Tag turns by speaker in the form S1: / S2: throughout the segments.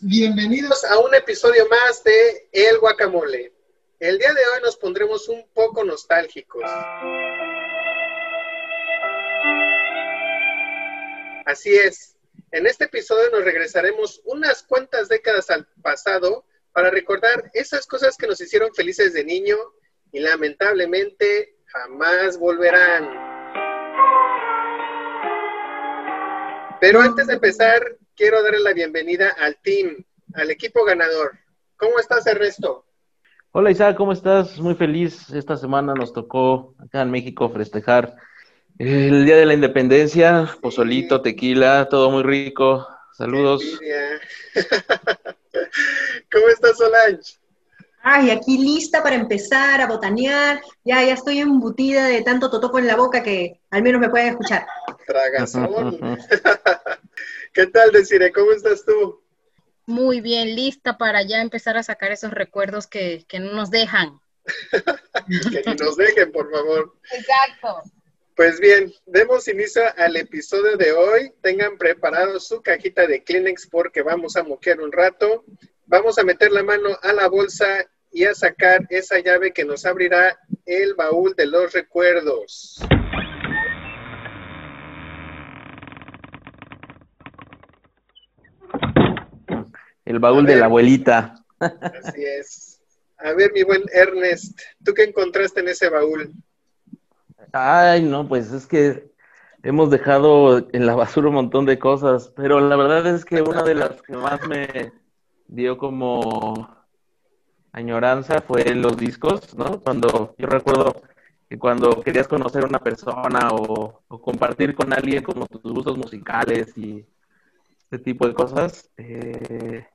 S1: Bienvenidos a un episodio más de El Guacamole. El día de hoy nos pondremos un poco nostálgicos. Así es, en este episodio nos regresaremos unas cuantas décadas al pasado para recordar esas cosas que nos hicieron felices de niño y lamentablemente jamás volverán. Pero antes de empezar, quiero darle la bienvenida al team, al equipo ganador. ¿Cómo estás, Ernesto?
S2: Hola Isaac, ¿cómo estás? Muy feliz. Esta semana nos tocó acá en México festejar el Día de la Independencia, pozolito, tequila, todo muy rico. Saludos.
S1: ¿Cómo estás, Solange?
S3: Ay, aquí lista para empezar a botanear. Ya, ya estoy embutida de tanto totopo en la boca que al menos me pueden escuchar.
S1: Tragazón. ¿Qué tal, Desire? ¿Cómo estás tú?
S4: Muy bien, lista para ya empezar a sacar esos recuerdos que, que no nos dejan.
S1: que ni nos dejen, por favor.
S4: Exacto.
S1: Pues bien, demos inicio al episodio de hoy. Tengan preparado su cajita de Kleenex porque vamos a moquear un rato. Vamos a meter la mano a la bolsa y a sacar esa llave que nos abrirá el baúl de los recuerdos.
S2: El baúl de la abuelita.
S1: Así es. A ver, mi buen Ernest, ¿tú qué encontraste en ese baúl?
S2: Ay, no, pues es que hemos dejado en la basura un montón de cosas, pero la verdad es que una de las que más me dio como añoranza fue los discos, ¿no? Cuando yo recuerdo que cuando querías conocer a una persona o, compartir con alguien como tus gustos musicales y este tipo de cosas, eh,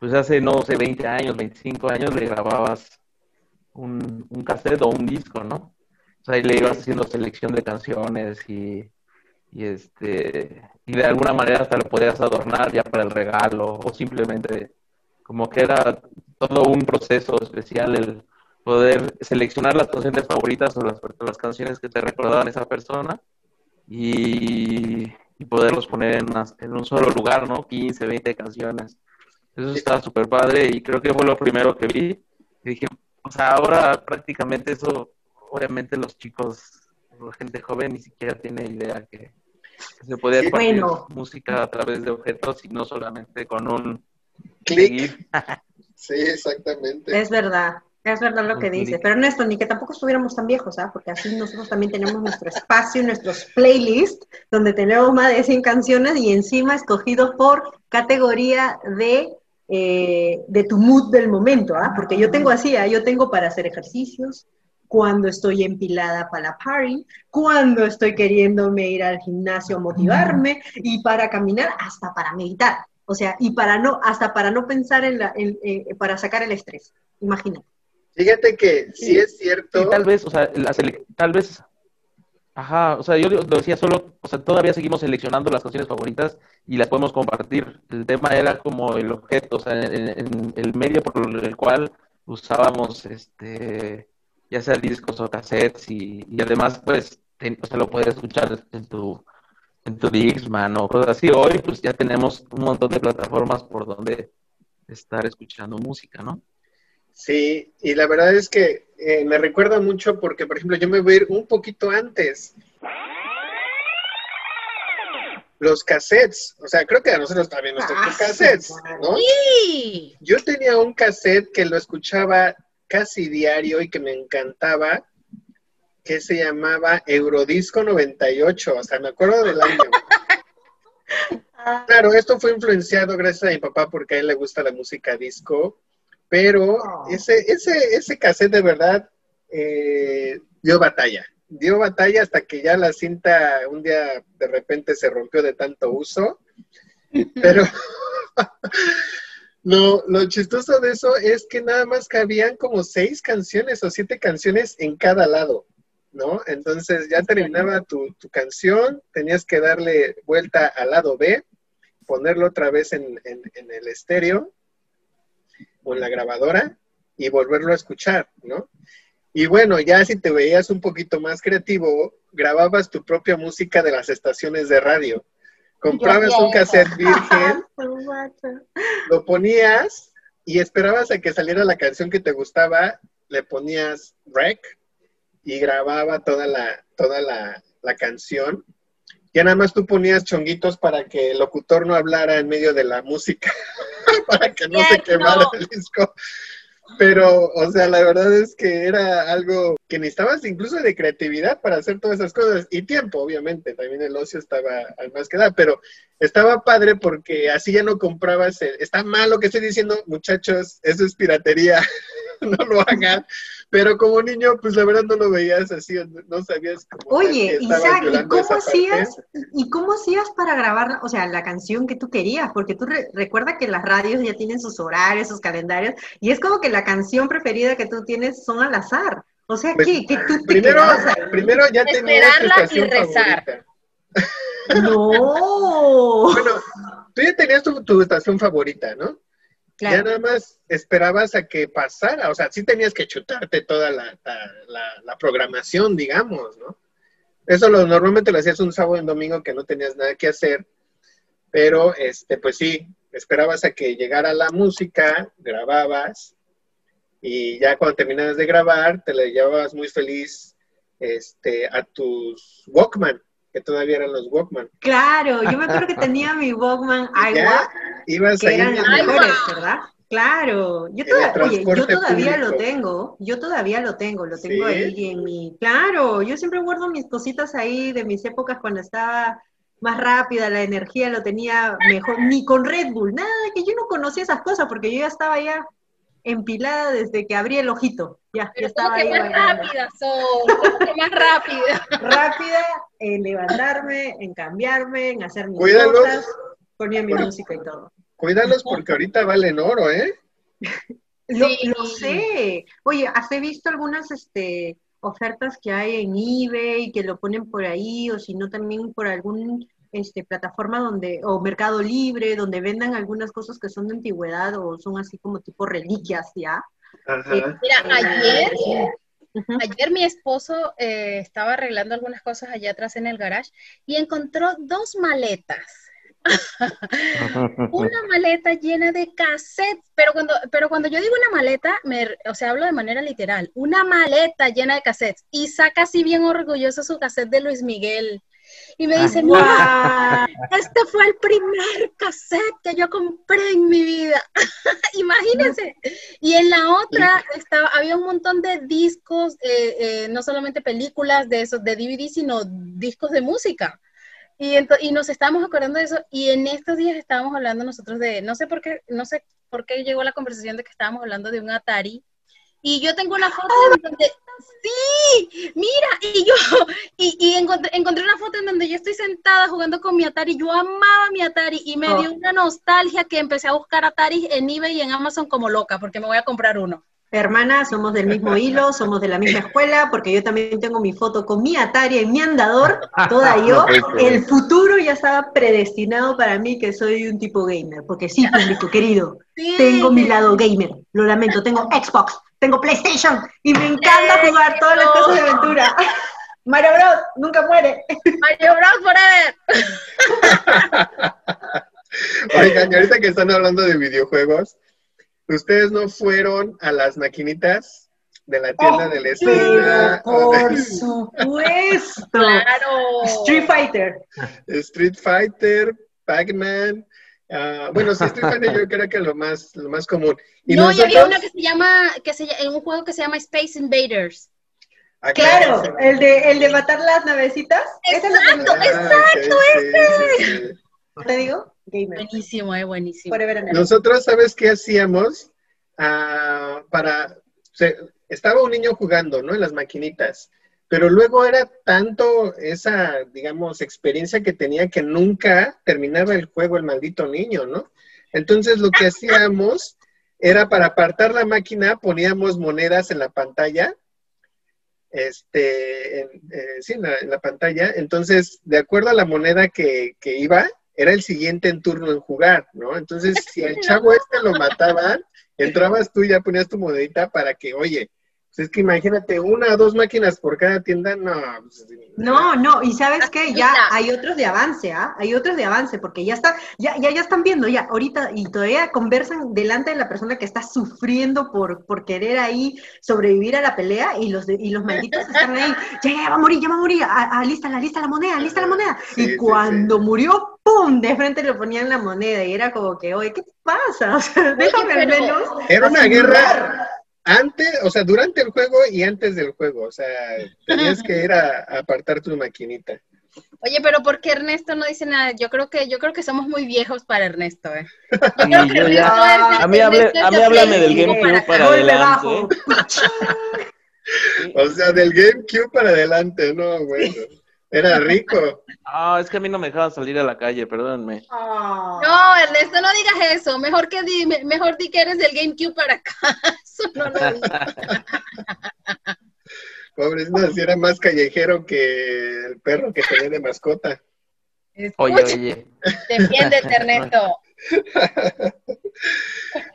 S2: pues hace, no sé, 20 años, 25 años le grababas un, un cassette o un disco, ¿no? O sea, ahí le ibas haciendo selección de canciones y, este y de alguna manera hasta lo podías adornar ya para el regalo o simplemente como que era todo un proceso especial el poder seleccionar las canciones favoritas o las, las canciones que te recordaban esa persona y, poderlos poner en, en, un solo lugar, ¿no? 15, 20 canciones. Eso está súper padre y creo que fue lo primero que vi. Y dije, o sea, ahora prácticamente eso obviamente los chicos, la gente joven ni siquiera tiene idea que, se puede hacer música a través de objetos y no solamente con un
S1: clic. sí, exactamente.
S3: Es verdad. Es verdad lo que dice, pero Ernesto, ni que tampoco estuviéramos tan viejos, ¿ah? Porque así nosotros también tenemos nuestro espacio, nuestros playlists, donde tenemos más de 100 canciones y encima escogido por categoría de, eh, de tu mood del momento, ¿ah? Porque yo tengo así, ¿ah? yo tengo para hacer ejercicios, cuando estoy empilada para la party, cuando estoy queriéndome ir al gimnasio a motivarme y para caminar, hasta para meditar. O sea, y para no, hasta para no pensar en la, eh, para sacar el estrés. Imagínate.
S1: Fíjate que sí, es cierto.
S2: tal vez, o sea, tal vez, ajá, o sea, yo lo decía solo, o sea, todavía seguimos seleccionando las canciones favoritas y las podemos compartir. El tema era como el objeto, o sea, el medio por el cual usábamos este ya sea discos o cassettes y, además pues o sea, lo puedes escuchar en tu en tu Dixman o cosas así. Hoy pues ya tenemos un montón de plataformas por donde estar escuchando música, ¿no?
S1: Sí, y la verdad es que eh, me recuerda mucho porque, por ejemplo, yo me voy a ir un poquito antes. Los cassettes, o sea, creo que a nosotros también nos tocó ah, cassettes, ¿no? Sí. Yo tenía un cassette que lo escuchaba casi diario y que me encantaba, que se llamaba Eurodisco 98, o sea, me acuerdo del año. Claro, esto fue influenciado gracias a mi papá porque a él le gusta la música disco, pero ese, ese, ese cassette de verdad eh, dio batalla, dio batalla hasta que ya la cinta un día de repente se rompió de tanto uso, pero Lo, lo chistoso de eso es que nada más cabían como seis canciones o siete canciones en cada lado, ¿no? Entonces ya terminaba tu, canción, tenías que darle vuelta al lado B, ponerlo otra vez en, el estéreo o en la grabadora y volverlo a escuchar, ¿no? Y bueno, ya si te veías un poquito más creativo, grababas tu propia música de las estaciones de radio. comprabas un cassette virgen, lo ponías y esperabas a que saliera la canción que te gustaba, le ponías rec y grababa toda la, toda la, la canción. Ya nada más tú ponías chonguitos para que el locutor no hablara en medio de la música, para que no se quemara el disco. Pero, o sea, la verdad es que era algo que necesitabas incluso de creatividad para hacer todas esas cosas y tiempo, obviamente. También el ocio estaba al más que da, pero estaba padre porque así ya no comprabas. el- Está mal lo que estoy diciendo, muchachos, eso es piratería, no lo hagan. Pero como niño, pues la verdad no lo veías así, no sabías cómo.
S3: Oye, Isaac, ¿y cómo
S1: parte.
S3: hacías? ¿Y cómo hacías para grabar, o sea, la canción que tú querías? Porque tú re- recuerda que las radios ya tienen sus horarios, sus calendarios, y es como que la canción preferida que tú tienes son al azar. O sea,
S1: Pues,
S3: ¿qué? ¿Que tú te
S1: Primero, ya tenías tu
S4: Esperarla y
S1: estación
S4: rezar.
S1: favorita.
S3: No.
S1: Bueno, tú ya tenías tu, tu estación favorita, ¿no? Ya nada más esperabas a que pasara, o sea, sí tenías que chutarte toda la, la- la- la programación, digamos, ¿no? Eso lo, normalmente lo hacías un sábado y un domingo que no tenías nada que hacer, pero este, pues sí, esperabas a que llegara la música, grababas, y ya cuando terminabas de grabar, te la llevabas muy feliz este, a tus Walkman, que todavía eran los Walkman.
S3: Claro, yo me acuerdo que tenía mi Walkman
S1: ya ibas
S3: que eran los mejores. ¿verdad? Claro, yo, toda- oye, yo todavía lo tengo, yo todavía lo tengo, lo tengo
S1: ¿Sí?
S3: ahí en mi, claro, yo siempre guardo mis cositas ahí de mis épocas cuando estaba más rápida, la energía lo tenía mejor, ni con Red Bull, nada, que yo no conocía esas cosas porque yo ya estaba ya empilada desde que abrí el ojito, ya, ya
S4: Pero
S3: estaba
S4: como que
S3: ahí
S4: más rápida que más rápida.
S3: rápida en levantarme, en cambiarme, en hacer mis
S1: Cuídalos.
S3: cosas, ponía mi música y todo.
S1: Cuídalos porque ahorita valen oro, ¿eh?
S3: Lo,
S4: Sí.
S3: lo sé. Oye, ¿has visto algunas este, ofertas que hay en eBay que lo ponen por ahí o si no también por algún este, plataforma donde o Mercado Libre donde vendan algunas cosas que son de antigüedad o son así como tipo reliquias ya?
S1: Ajá.
S3: Eh,
S4: Mira, ayer, Ayer mi esposo eh, estaba arreglando algunas cosas allá atrás en el garage y encontró dos maletas. Una maleta llena de cassettes, pero cuando, pero cuando yo digo una maleta, me, o sea, hablo de manera literal, una maleta llena de cassettes y saca así bien orgulloso su cassette de Luis Miguel. Y me dice, mira, este fue el primer cassette que yo compré en mi vida. Imagínense. Y en la otra estaba, había un montón de discos, eh, eh, no solamente películas de esos, de DVD, sino discos de música. Y, y nos estábamos acordando de eso. Y en estos días estábamos hablando nosotros de, no sé por qué, no sé por qué llegó la conversación de que estábamos hablando de un Atari. Y yo tengo una foto en donde, sí, mira, y yo, y, y encontré, encontré una foto en donde yo estoy sentada jugando con mi Atari, yo amaba mi Atari y me
S3: Oh.
S4: dio una nostalgia que empecé a buscar Atari en eBay y en Amazon como loca, porque me voy a comprar uno.
S3: Hermana, somos del mismo hilo, somos de la misma escuela, porque yo también tengo mi foto con mi Atari en mi andador, toda yo. El futuro ya estaba predestinado para mí que soy un tipo gamer, porque sí, público querido,
S4: Sí.
S3: tengo mi lado gamer, lo lamento, tengo Xbox, tengo PlayStation y me encanta jugar todas las cosas de aventura. Mario Bros, nunca muere.
S4: Mario Bros. Forever.
S1: Oigan, y ahorita que están hablando de videojuegos, ¿ustedes no fueron a las maquinitas de la tienda de la
S3: Oh,
S1: esquina?
S3: por supuesto.
S4: Claro.
S3: Street Fighter.
S1: Street Fighter, Pac-Man. ah, bueno, sí, Street Fighter yo creo que lo más, lo más común. Y
S4: no, y
S1: nosotros,
S4: había una que se llama, que se, en un juego que se llama Space Invaders.
S1: Ah,
S3: Claro, el de, el de matar las navecitas. Es
S4: Exacto,
S1: sí, sí, sí.
S3: ¿Te digo? Gamer.
S4: Buenísimo, eh, buenísimo.
S1: Nosotros, ¿sabes qué hacíamos? Ah, para, se- estaba un niño jugando, ¿no? En las maquinitas, pero luego era tanto esa, digamos, experiencia que tenía que nunca terminaba el juego el maldito niño, ¿no? Entonces lo que hacíamos era para apartar la máquina, poníamos monedas en la pantalla, este, en, eh, sí, en la, en la pantalla, entonces, de acuerdo a la moneda que, que iba, era el siguiente en turno en jugar, ¿no? Entonces, si al chavo este lo mataban, entrabas tú y ya ponías tu monedita para que, oye, Pues es que imagínate, una o dos máquinas por cada tienda, no. pues,
S3: No, no, y sabes qué, ya hay otros de avance, ¿ah? Hay otros de avance, porque ya está, ya, ya, ya están viendo, ya, ahorita, y todavía conversan delante de la persona que está sufriendo por, por querer ahí sobrevivir a la pelea, y los de- y los malditos están ahí, ya, va a morir, ya va a morir, a, a, lista, la lista la moneda, lista la moneda.
S1: Sí,
S3: y
S1: sí,
S3: cuando murió, ¡pum! De frente le ponían la moneda, y era como que, oye, ¿qué te pasa? O sea, déjame al menos.
S1: Era una guerra antes, o sea, durante el juego y antes del juego. O sea, tenías que ir a, a apartar tu maquinita.
S4: Oye, pero ¿por qué Ernesto no dice nada? Yo creo que, yo creo que somos muy viejos para Ernesto, ¿eh? Yo
S2: Sí,
S4: creo que
S2: yo
S4: Ernesto
S2: ya-
S4: es de-
S2: a mí hable- a mí háblame del GameCube para
S3: Golpe
S2: adelante.
S3: bajo.
S2: Sí.
S1: O sea, del GameCube para adelante, no, bueno. Era rico.
S2: Ah, es que a mí no me dejaban salir a la calle, perdónenme.
S3: Ah.
S4: No, Ernesto, no digas eso. Mejor que di, me- mejor di que eres del GameCube para acá. Eso no lo digas.
S1: Pobrecito, si era más callejero que el perro que tenía de mascota.
S2: Oye,
S4: Escucha,
S2: oye.
S4: Defiéndete, Ernesto.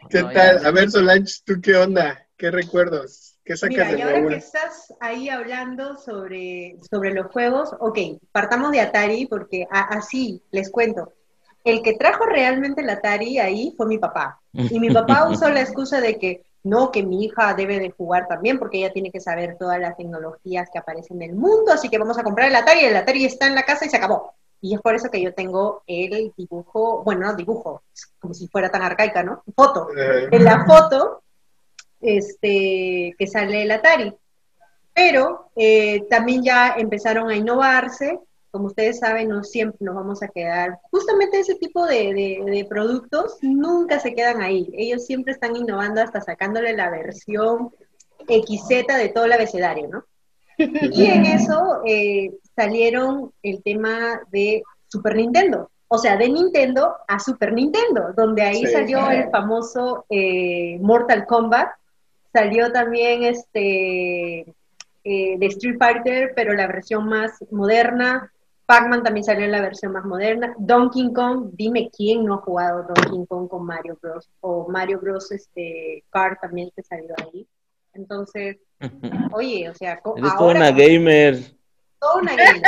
S1: ¿Qué
S2: No,
S1: tal?
S2: ya.
S1: A ver, Solange, ¿tú qué onda? ¿Qué recuerdos? ¿Qué sacas
S3: Mira, y ahora que estás ahí hablando sobre, sobre los juegos, ok, partamos de Atari porque a- así les cuento. El que trajo realmente el Atari ahí fue mi papá. Y mi papá usó la excusa de que no, que mi hija debe de jugar también porque ella tiene que saber todas las tecnologías que aparecen en el mundo, así que vamos a comprar el Atari, el Atari está en la casa y se acabó. Y es por eso que yo tengo el dibujo, bueno, no dibujo, como si fuera tan arcaica, ¿no? Foto
S1: Ajá.
S3: en la foto este, que sale el Atari. Pero eh, también ya empezaron a innovarse. Como ustedes saben, no siempre nos vamos a quedar. Justamente ese tipo de, de- de productos nunca se quedan ahí. Ellos siempre están innovando hasta sacándole la versión XZ de todo el abecedario, ¿no? Y en eso eh, salieron el tema de Super Nintendo. O sea, de Nintendo a Super Nintendo, donde ahí
S1: Sí.
S3: salió el famoso eh, Mortal Kombat. Salió también este eh, de Street Fighter, pero la versión más moderna. Pac-Man también salió en la versión más moderna. Donkey Kong, dime quién no ha jugado Donkey Kong con Mario Bros. O Mario Bros. Este, Kart también que salió ahí. Entonces, oye, o sea,
S2: Eres toda una gamer.
S3: toda una gamer,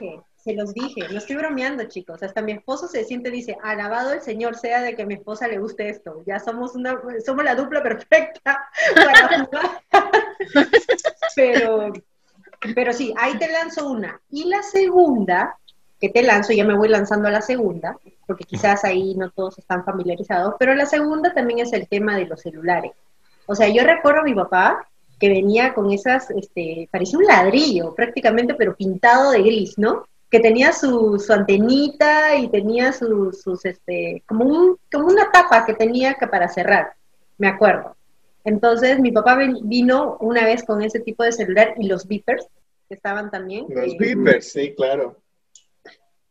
S3: dije, se los dije, no estoy bromeando, chicos. Hasta mi esposo se siente, dice, alabado el Señor sea de que mi esposa le guste esto. Ya somos una, somos la dupla perfecta para jugar. Pero, pero sí, ahí te lanzo una. Y la segunda, que te lanzo, ya me voy lanzando a la segunda, porque quizás ahí no todos están familiarizados, pero la segunda también es el tema de los celulares. O sea, yo recuerdo a mi papá que venía con esas, este, parecía un ladrillo prácticamente, pero pintado de gris, ¿no? Que tenía su, su antenita y tenía sus, sus este, como, un, como una tapa que tenía que para cerrar, me acuerdo. Entonces mi papá vino una vez con ese tipo de celular y los beepers que estaban también.
S1: Los
S3: eh,
S1: beepers, sí, claro.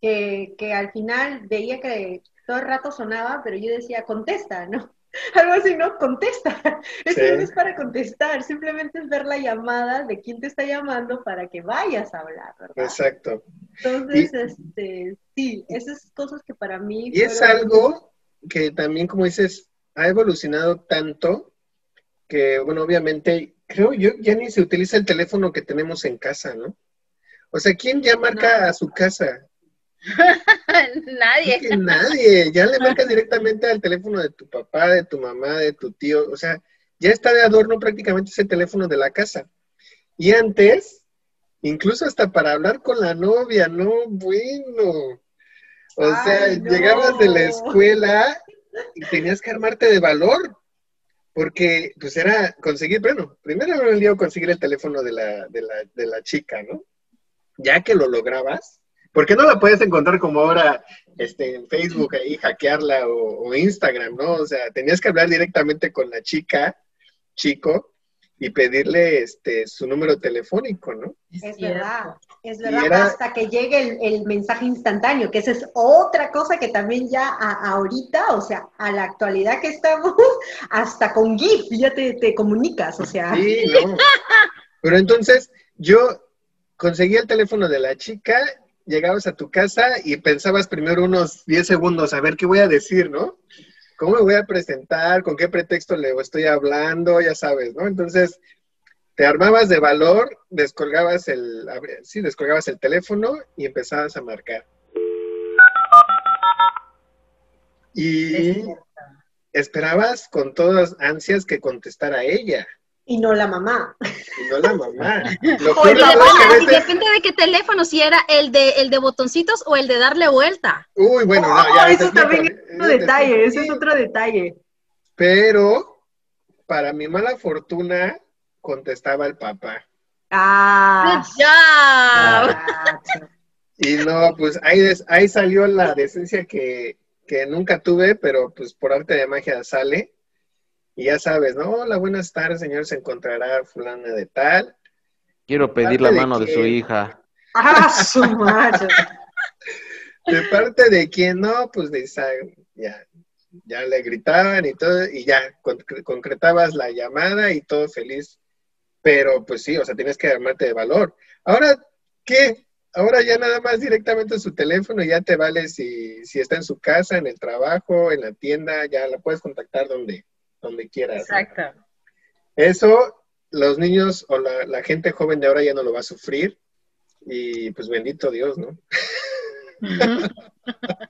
S3: que, que al final veía que todo el rato sonaba, pero yo decía, contesta, ¿no? Algo así, ¿no? Contesta. Eso
S1: Sí.
S3: no es para contestar, simplemente es ver la llamada de quién te está llamando para que vayas a hablar, ¿verdad?
S1: Exacto.
S3: Entonces, este, sí, esas cosas que para mí...
S1: Y es algo que también, como dices, ha evolucionado tanto que, bueno, obviamente, creo yo, ya ni se utiliza el teléfono que tenemos en casa, ¿no? O sea, ¿quién ya marca
S3: No.
S1: a su casa?
S4: Nadie.
S1: Que nadie, ya le marcas directamente al teléfono de tu papá, de tu mamá, de tu tío, o sea, ya está de adorno prácticamente ese teléfono de la casa. Y antes, incluso hasta para hablar con la novia, no, bueno. O sea,
S3: no.
S1: llegabas de la escuela y tenías que armarte de valor, porque pues era conseguir, bueno, primero era un lío conseguir el teléfono de la, de la, de la chica, ¿no? Ya que lo lograbas, porque no la puedes encontrar como ahora este, en Facebook ahí, hackearla o, o Instagram, ¿no? O sea, tenías que hablar directamente con la chica, chico, y pedirle este, su número telefónico, ¿no?
S3: Es verdad, es verdad,
S1: era-
S3: hasta que llegue el, el mensaje instantáneo, que esa es otra cosa que también ya a- ahorita, o sea, a la actualidad que estamos, hasta con GIF ya te, te comunicas, o sea,
S1: Sí, no. Pero entonces yo conseguí el teléfono de la chica, llegabas a tu casa y pensabas primero unos 10 segundos a ver qué voy a decir, ¿no? ¿Cómo me voy a presentar? ¿Con qué pretexto le estoy hablando? Ya sabes, ¿no? Entonces, te armabas de valor, descolgabas el, sí, descolgabas el teléfono y empezabas a marcar. Y esperabas con todas ansias que contestara ella.
S3: Y no la mamá.
S1: Y no la mamá.
S4: Lo y, depende, de qué teléfono, si era el de el de botoncitos o el de darle vuelta.
S1: Uy, bueno, no,
S3: ya. Eso también es otro detalle, ese es otro detalle.
S1: Pero, para mi mala fortuna, contestaba el papá.
S3: Ah,
S4: ya.
S1: Y no, pues ahí, ahí salió la decencia que, que nunca tuve, pero pues por arte de magia sale. Y ya sabes, ¿no? Hola, buenas tardes, señor, se encontrará fulana de tal.
S2: Quiero pedir la mano de, su hija.
S3: ¡Ah, su madre!
S1: De parte de quien no, pues de ya, ya le gritaban y todo, y ya concretabas la llamada y todo feliz. Pero pues sí, o sea, tienes que armarte de valor. Ahora, ¿qué? Ahora ya nada más directamente en su teléfono ya te vale si, si está en su casa, en el trabajo, en la tienda, ya la puedes contactar donde, donde quieras.
S4: Exacto.
S1: Eso los niños o la, la, gente joven de ahora ya no lo va a sufrir y pues bendito Dios, ¿no?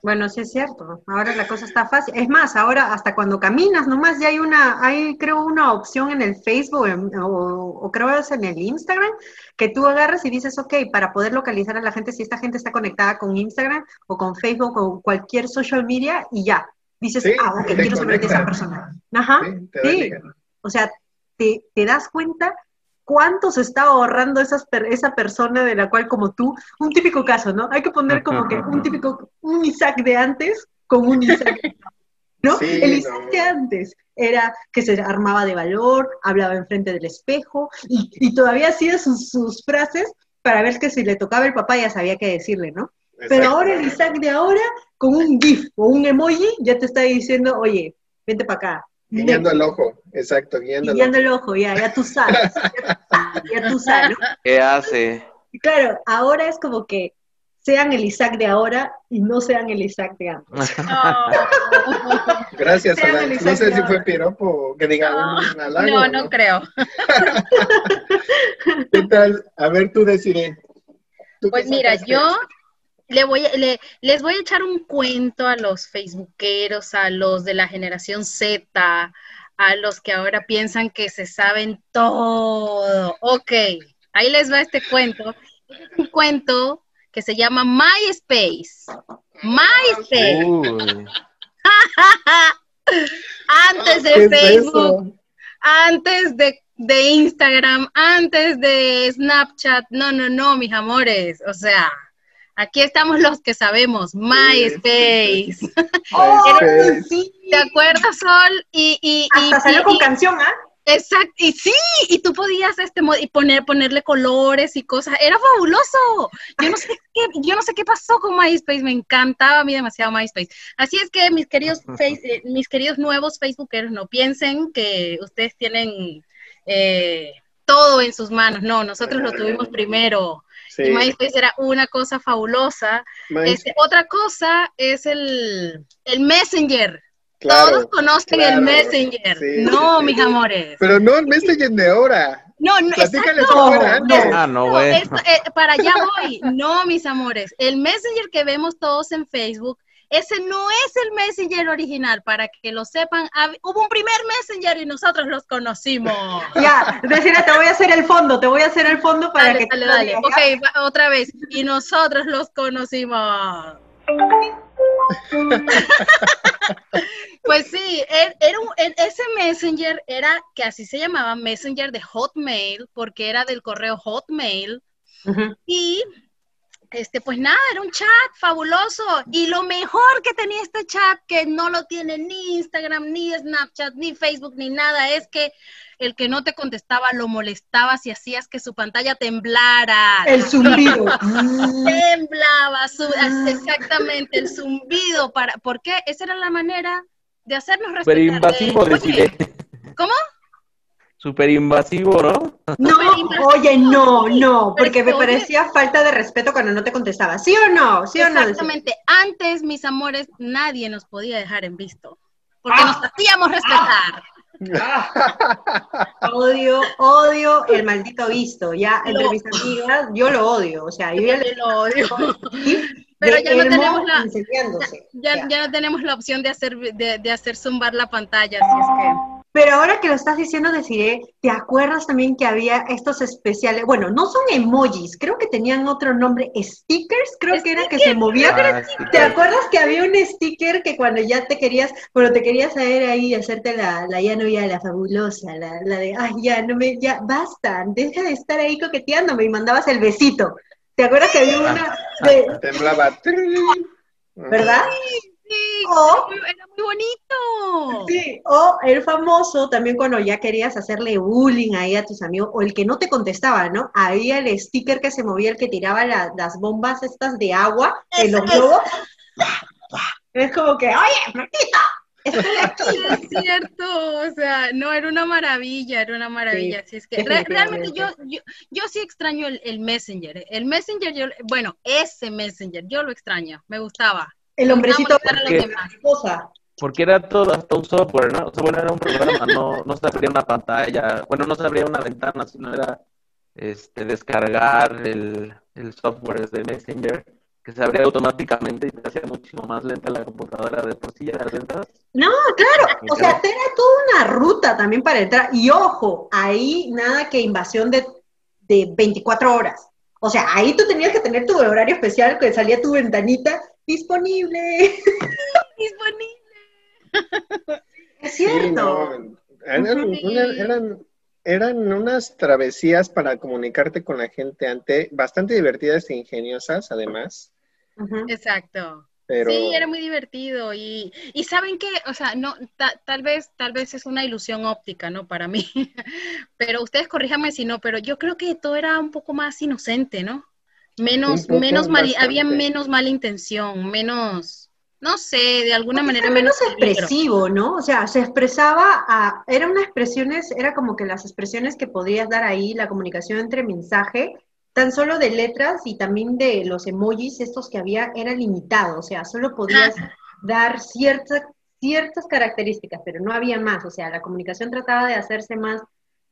S3: Bueno, sí es cierto. Ahora la cosa está fácil. Es más, ahora hasta cuando caminas, nomás ya hay una, hay creo una opción en el Facebook o, o, creo es en el Instagram que tú agarras y dices, ok, para poder localizar a la gente, si esta gente está conectada con Instagram o con Facebook o cualquier social media y ya. Dices, ah, ok, quiero saber de esa persona. Ajá. Sí. O sea, te, te das cuenta cuánto se está ahorrando esas esa persona de la cual como tú, un típico caso, ¿no? Hay que poner como que un típico, un Isaac de antes con un Isaac ¿no? el Isaac de antes era que se armaba de valor, hablaba enfrente del espejo y, y todavía hacía sus, sus, frases para ver que si le tocaba el papá ya sabía qué decirle, ¿no? Pero ahora el Isaac de ahora, con un GIF o un emoji, ya te está diciendo, oye, vente para acá,
S1: Guiando el ojo, exacto, guiando,
S3: guiando el ojo. ya, ya tú sabes, ya tú sabes, ¿no?
S2: ¿Qué hace?
S3: Claro, ahora es como que sean el Isaac de ahora y no sean el Isaac de antes.
S1: Gracias, Alan. No sé si fue piropo que diga no, un halago.
S4: No, no, creo.
S1: ¿Qué tal? A ver, tú deciré.
S4: Pues mira, yo le voy, le, les voy a echar un cuento a los facebookeros, a los de la generación Z, a los que ahora piensan que se saben todo. Ok, ahí les va este cuento. Este es un cuento que se llama MySpace. MySpace. antes de Facebook, antes de, de Instagram, antes de Snapchat. No, no, no, mis amores. O sea, Aquí estamos los que sabemos, MySpace.
S3: Oh,
S4: ¿Te acuerdas, Sol? Y, y,
S3: Hasta salió con canción, ¿ah?
S4: Exacto, y sí, y tú podías este y poner, ponerle colores y cosas, era fabuloso. Yo no sé qué, yo no sé qué pasó con MySpace, me encantaba a mí demasiado MySpace. Así es que mis queridos eh, mis queridos nuevos Facebookers, no piensen que ustedes tienen eh, todo en sus manos. No, nosotros lo tuvimos primero. Y MySpace era una cosa fabulosa. Este, otra cosa es el, el Messenger. Todos conocen el Messenger. no, mis amores.
S1: Pero no el Messenger de ahora.
S4: No, no,
S2: Ah, no, bueno.
S4: Eh, para allá voy. No, mis amores. El Messenger que vemos todos en Facebook ese no es el Messenger original, para que lo sepan. Hubo un primer Messenger y nosotros los conocimos.
S3: Ya, decirle, te voy a hacer el fondo, te voy a hacer el fondo para que...
S4: Dale, dale. Ok, otra vez. Y nosotros los conocimos. pues sí, era un, ese Messenger era, que así se llamaba, Messenger de Hotmail, porque era del correo Hotmail. Y este, pues nada, era un chat fabuloso. Y lo mejor que tenía este chat, que no lo tiene ni Instagram, ni Snapchat, ni Facebook, ni nada, es que el que no te contestaba lo molestaba si hacías que su pantalla temblara.
S3: El zumbido.
S4: Temblaba, exactamente, el zumbido. Para, ¿Por qué? Esa era la manera de hacernos respetar.
S2: Pero invasivo, decide.
S4: ¿Cómo?
S2: Súper invasivo, ¿no?
S3: No, oye, no, no, porque me parecía falta de respeto cuando no te contestaba. ¿Sí o no? ¿Sí o
S4: no? Exactamente. Antes, mis amores, nadie nos podía dejar en visto, porque nos hacíamos respetar.
S3: odio, odio el maldito visto. Ya, entre mis amigas, yo lo odio. O sea, yo ya
S4: lo odio. Pero ya no, tenemos la, ya, ya, no tenemos la opción de hacer, de, de hacer zumbar la pantalla, así es que...
S3: Pero ahora que lo estás diciendo, deciré, ¿te acuerdas también que había estos especiales? Bueno, no son emojis, creo que tenían otro nombre, stickers, creo que era que se movía. Ah, ¿Te acuerdas que había un sticker que cuando ya te querías, bueno, te querías saber ahí y hacerte la, la ya no ya, la fabulosa, la, la de, ay, ya, no me, ya, basta, deja de estar ahí coqueteándome y mandabas el besito. ¿Te acuerdas que había una de...
S1: Temblaba.
S3: ¿Verdad?
S4: Sí, o, era muy bonito.
S3: Sí, o el famoso también cuando ya querías hacerle bullying ahí a tus amigos, o el que no te contestaba, ¿no? Había el sticker que se movía, el que tiraba las bombas estas de agua en los globos. Es como que, oye, Martita,
S4: es cierto, o sea, no, era una maravilla, era una maravilla. es que realmente yo, yo, yo, sí extraño el, el, Messenger. El Messenger, yo, bueno, ese Messenger, yo lo extraño, me gustaba.
S3: El hombrecito
S2: porque, porque era todo hasta un software, ¿no? O sea, bueno, era un programa, no, no se abría una pantalla, bueno, no se abría una ventana, sino era este, descargar el, el software de Messenger que se abría automáticamente y te hacía muchísimo más lenta la computadora de por sí las lentas.
S3: No, claro, o sea, era toda una ruta también para entrar. Y ojo, ahí nada que invasión de, de 24 horas. O sea, ahí tú tenías que tener tu horario especial que salía tu ventanita disponible.
S4: disponible.
S3: Es cierto.
S1: eran, eran, unas travesías para comunicarte con la gente ante, bastante divertidas e ingeniosas, además.
S4: Exacto. Sí, era muy divertido y, y saben que, o sea, no, tal vez, tal vez es una ilusión óptica, ¿no? Para mí, pero ustedes corríjanme si no, pero yo creo que todo era un poco más inocente, ¿no? Menos, menos mal, había menos mala intención, menos, no sé, de alguna manera
S3: menos, expresivo, ¿no? O sea, se expresaba, a, eran unas expresiones, era como que las expresiones que podrías dar ahí, la comunicación entre mensaje, tan solo de letras y también de los emojis, estos que había, era limitado, o sea, solo podías dar ciertas, ciertas características, pero no había más, o sea, la comunicación trataba de hacerse más,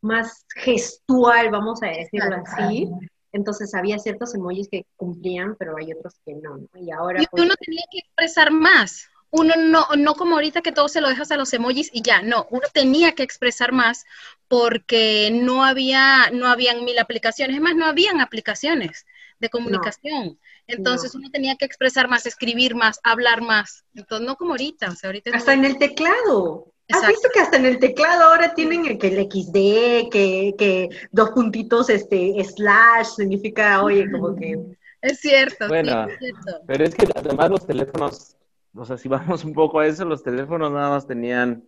S3: más gestual, vamos a decirlo así. Entonces había ciertos emojis que cumplían, pero hay otros que no, Y ahora...
S4: Y uno pues, tenía que expresar más, uno no, no como ahorita que todo se lo dejas a los emojis y ya, no, uno tenía que expresar más porque no había, no habían mil aplicaciones, es más, no habían aplicaciones de comunicación. Entonces uno tenía que expresar más, escribir más, hablar más. Entonces, no como ahorita, o sea, ahorita
S3: Hasta en el teclado. ¿Has visto que hasta en el teclado ahora tienen el, que el XD, que, que dos puntitos, este, slash, significa, oye, como que...
S4: Es cierto.
S2: Bueno,
S4: es cierto.
S2: pero es que además los teléfonos o sea, si vamos un poco a eso, los teléfonos nada más tenían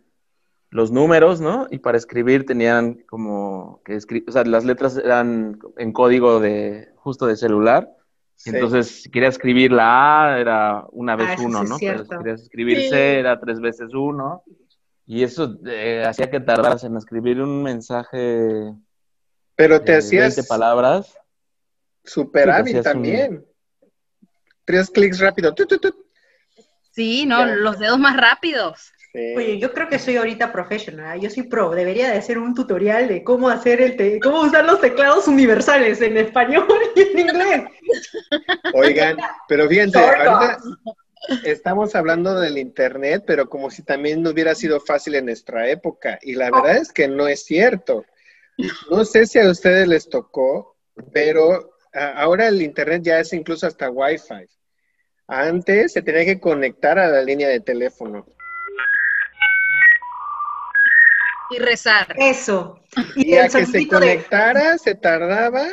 S2: los números, ¿no? Y para escribir tenían como que escribir, o sea, las letras eran en código de justo de celular. Entonces, si querías escribir la A, era una ah, vez uno, ¿no? Pero si querías escribir C, era tres veces uno. Y eso eh, hacía que tardaras en escribir un mensaje.
S1: Pero te hacías.
S2: 20 palabras.
S1: Super hábil también. Tres clics rápido.
S4: Sí, no, los dedos más rápidos.
S3: Oye, yo creo que soy ahorita profesional, yo soy pro, debería de hacer un tutorial de cómo hacer el cómo usar los teclados universales en español y en inglés.
S1: Oigan, pero fíjense, ahorita estamos hablando del internet, pero como si también no hubiera sido fácil en nuestra época, y la verdad es que no es cierto. No sé si a ustedes les tocó, pero ahora el internet ya es incluso hasta Wi-Fi. Antes se tenía que conectar a la línea de teléfono.
S4: Y rezar.
S3: Eso.
S1: Y, a que se conectara se tardaba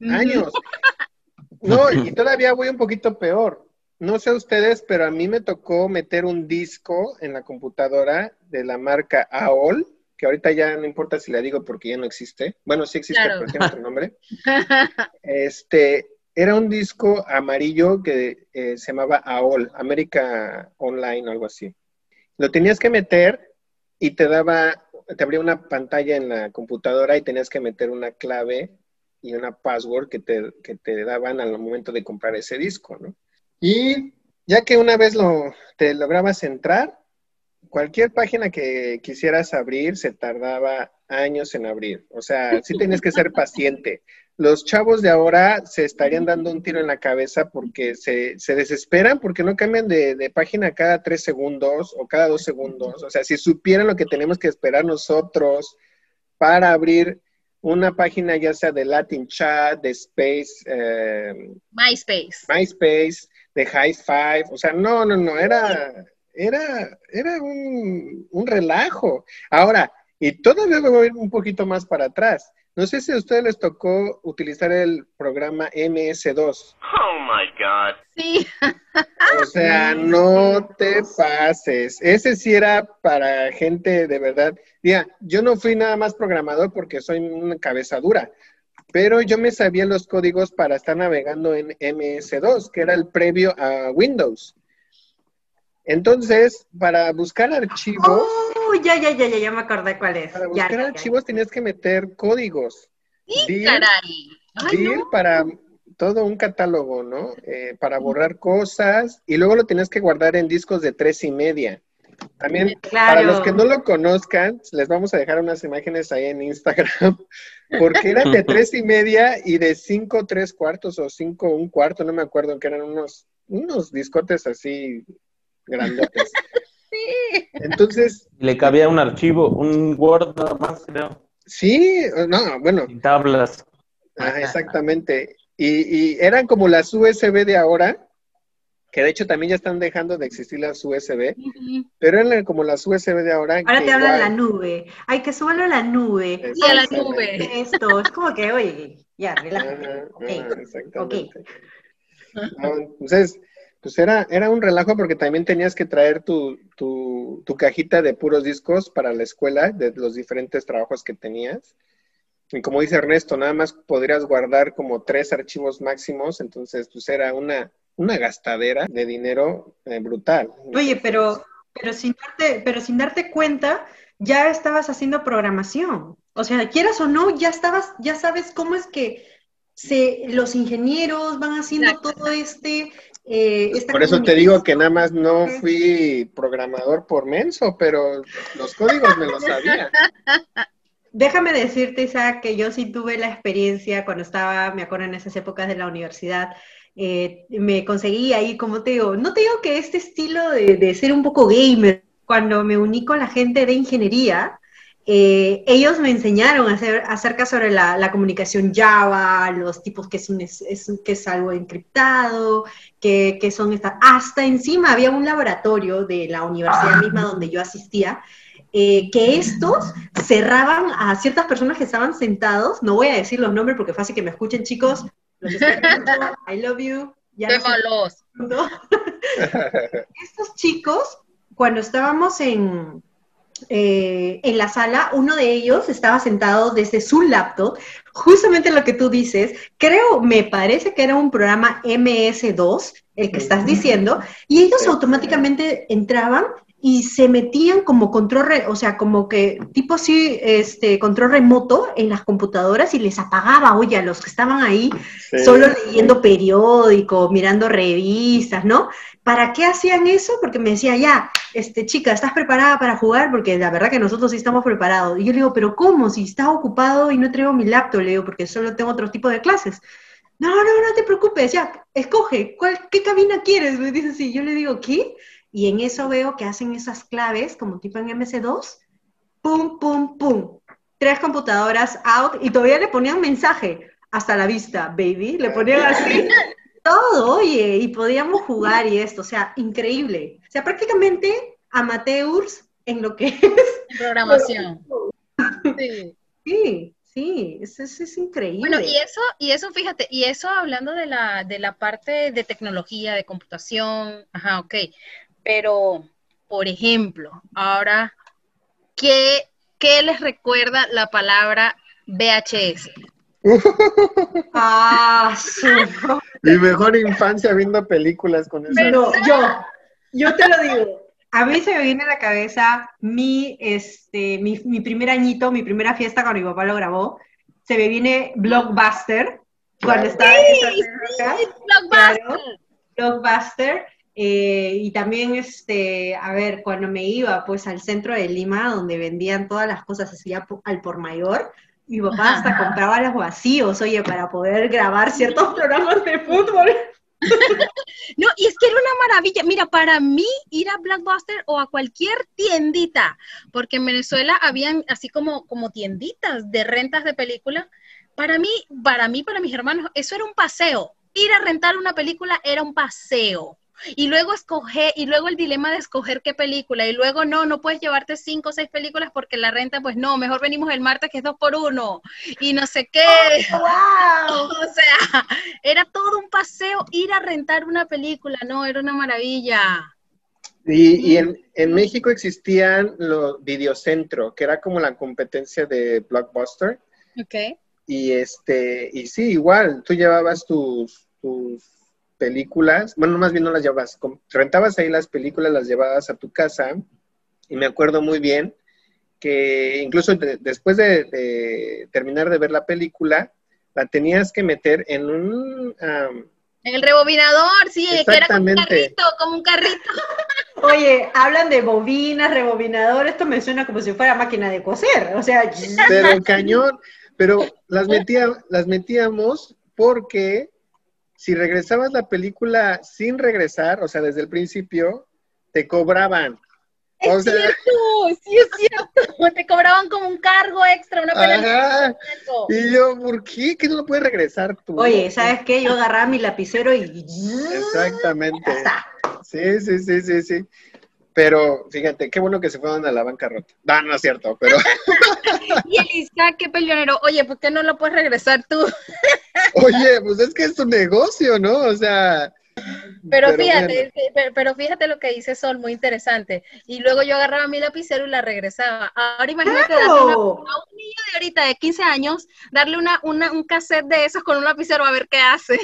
S1: años. No, y todavía voy un poquito peor. No sé ustedes, pero a mí me tocó meter un disco en la computadora de la marca AOL, que ahorita ya no importa si la digo porque ya no existe. Bueno, sí existe, pero tiene otro nombre. Este, era un disco amarillo que eh, se llamaba AOL, América Online, algo así. Lo tenías que meter y te daba, te abría una pantalla en la computadora y tenías que meter una clave y una password que te, que te daban al momento de comprar ese disco, ¿no? Y ya que una vez lo, te lograbas entrar, cualquier página que quisieras abrir se tardaba años en abrir. O sea, sí tenías que ser paciente. Los chavos de ahora se estarían dando un tiro en la cabeza porque se, se desesperan porque no cambian de, de página cada tres segundos o cada dos segundos. O sea, si supieran lo que tenemos que esperar nosotros para abrir una página ya sea de Latin Chat, de Space, eh,
S4: MySpace.
S1: MySpace, de High Five, o sea, no, no, no, era, era, era un, un relajo. Ahora, y todavía me voy a ir un poquito más para atrás. No sé si a ustedes les tocó utilizar el programa MS2.
S5: Oh my god.
S4: Sí.
S1: O sea, no te pases. Ese sí era para gente de verdad. Mira, yo no fui nada más programador porque soy una cabeza dura, pero yo me sabía los códigos para estar navegando en MS2, que era el previo a Windows. Entonces, para buscar archivos,
S3: Oh, ya, ya, ya, ya, ya me acordé cuál es.
S1: para buscar
S3: ya, ya.
S1: archivos tenías que meter códigos.
S4: Sí,
S1: Dir-
S4: caray. Ay,
S1: dir
S4: no.
S1: para todo un catálogo, ¿no? Eh, para borrar cosas y luego lo tenías que guardar en discos de tres y media. También, para los que no lo conozcan, les vamos a dejar unas imágenes ahí en Instagram, porque eran de tres y media y de cinco tres cuartos o cinco un cuarto, no me acuerdo, que eran unos, unos discotes así grandotes.
S4: Sí.
S1: Entonces,
S2: Le cabía un archivo, un Word nada más, creo,
S1: sí, no, bueno,
S2: sin tablas.
S1: Ajá, exactamente. Y, y eran como las USB de ahora, que de hecho también ya están dejando de existir las USB, pero eran como las USB de ahora.
S3: Ahora te hablan
S1: igual-
S3: la nube. Ay, que súbalo a la nube.
S4: Y a la nube.
S3: Esto, es como que, oye, ya,
S1: Ajá,
S3: relájate.
S1: Ajá, exactamente. No, entonces, pues era, era un relajo porque también tenías que traer tu, tu, tu cajita de puros discos para la escuela, de los diferentes trabajos que tenías. Y como dice Ernesto, nada más podrías guardar como tres archivos máximos, entonces pues era una, una gastadera de dinero eh, brutal.
S3: Oye, pero, pero, sin darte, pero sin darte cuenta, ya estabas haciendo programación. O sea, quieras o no, ya estabas, ya sabes cómo es que se, los ingenieros van haciendo
S4: Exacto.
S3: todo este... eh, esta
S1: Por eso te digo que nada más no fui programador por menso, pero los códigos me los sabía.
S3: Déjame decirte, Isaac, que yo sí tuve la experiencia cuando estaba, me acuerdo en esas épocas de la universidad, eh, me conseguí ahí, como te digo, no te digo que este estilo de, de ser un poco gamer, cuando me uní con la gente de ingeniería, eh, ellos me enseñaron a hacer, acerca sobre la, la comunicación Java, los tipos que es, un- es- es- que es algo encriptado, que, que son estas... Hasta encima había un laboratorio de la universidad misma donde yo asistía, eh, que estos cerraban a ciertas personas que estaban sentados, no voy a decir los nombres porque fácil que me escuchen chicos, los escuchando, I love you, ya no. Estos chicos, cuando estábamos en, eh, en la sala, uno de ellos estaba sentado desde su laptop, justamente lo que tú dices, creo, me parece que era un programa MS2, el que estás diciendo, y ellos automáticamente entraban y se metían como control, o sea, como que tipo así, este, control remoto en las computadoras y les apagaba, oye, a los que estaban ahí,
S1: Sí.
S3: solo leyendo periódico, mirando revistas, ¿no? ¿Para qué hacían eso? Porque me decía, ya, este, chica, ¿estás preparada para jugar? Porque la verdad que nosotros sí estamos preparados. Y yo le digo, pero ¿cómo? Si estás ocupado y no traigo mi laptop, le digo, porque solo tengo otro tipo de clases. No, no, no te preocupes, ya, escoge, ¿cuál, ¿qué cabina quieres? Me dice así, yo le digo, ¿qué? Y en eso veo que hacen esas claves, como tipo en MS2, pum, pum, pum, tres computadoras out, y todavía le ponían mensaje, hasta la vista, baby, le ponían así, todo, oye, y podíamos jugar y esto, o sea, increíble. O sea, prácticamente amateurs en lo que es.
S4: Programación. Sí.
S3: Sí, sí, eso, eso es increíble.
S4: Bueno, y eso, y eso, fíjate, y eso hablando de la, de la parte de tecnología, de computación, ajá, ok. Pero, por ejemplo, ahora, ¿qué, qué les recuerda la palabra VHS?
S3: Ah, su...
S1: Mi mejor infancia viendo películas con eso.
S3: Pero yo, yo te lo digo. A mí se me viene a la cabeza mi, este, mi, mi primer añito, mi primera fiesta cuando mi papá lo grabó. Se me viene Blockbuster, cuando estaba en esa
S4: Sí. Blockbuster.
S3: Blockbuster. Eh, y también, este, a ver, cuando me iba pues al centro de Lima, donde vendían todas las cosas así al por mayor, mi papá hasta compraba los vacíos, oye, para poder grabar ciertos programas de fútbol.
S4: No, y es que era una maravilla. Mira, para mí ir a Blockbuster o a cualquier tiendita, porque en Venezuela habían así como, como tienditas de rentas de películas, para mí, para mí, para mis hermanos, eso era un paseo. Ir a rentar una película era un paseo. Y luego escoger, y luego el dilema de escoger qué película, y luego no, no puedes llevarte cinco o seis películas porque la renta, pues no, mejor venimos el martes que es dos por uno, y no sé qué.
S3: Oh,
S4: o sea, era todo un paseo ir a rentar una película, no, era una maravilla.
S1: Y, y en, en, México existían los Videocentro, que era como la competencia de Blockbuster.
S4: Ok.
S1: Y este, y sí, igual, tú llevabas tus, tus películas, bueno, más bien no las llevabas, rentabas ahí las películas, las llevabas a tu casa, y me acuerdo muy bien que incluso después de, terminar de ver la película, la tenías que meter en un...
S4: en el rebobinador, sí, que era como un carrito, como un carrito.
S3: Oye, hablan de bobinas, rebobinador, esto me suena como si fuera máquina de coser, o sea...
S1: Pero cañón, pero las, metía, las metíamos porque si regresabas la película sin regresar, o sea, desde el principio, te cobraban.
S4: Es cierto, sí es cierto. Te cobraban como un cargo extra, una
S1: película. Y yo, ¿por qué? ¿Que no lo puedes regresar tú?
S3: Oye, ¿sabes qué? Yo agarraba mi lapicero y...
S1: Exactamente. Sí, sí, sí, sí, sí. Pero fíjate, qué bueno que se fueron a la bancarrota. No, no es cierto, pero.
S4: y Elisa, qué peleonero. Oye, ¿por qué no lo puedes regresar tú?
S1: Oye, pues es que es tu negocio, ¿no? O sea.
S4: Pero, fíjate, pero, fíjate lo que dice Sol, muy interesante. Y luego yo agarraba mi lapicero y la regresaba. Ahora imagínate darle a un niño de ahorita de 15 años, darle una, una, un cassette de esos con un lapicero a ver qué hace.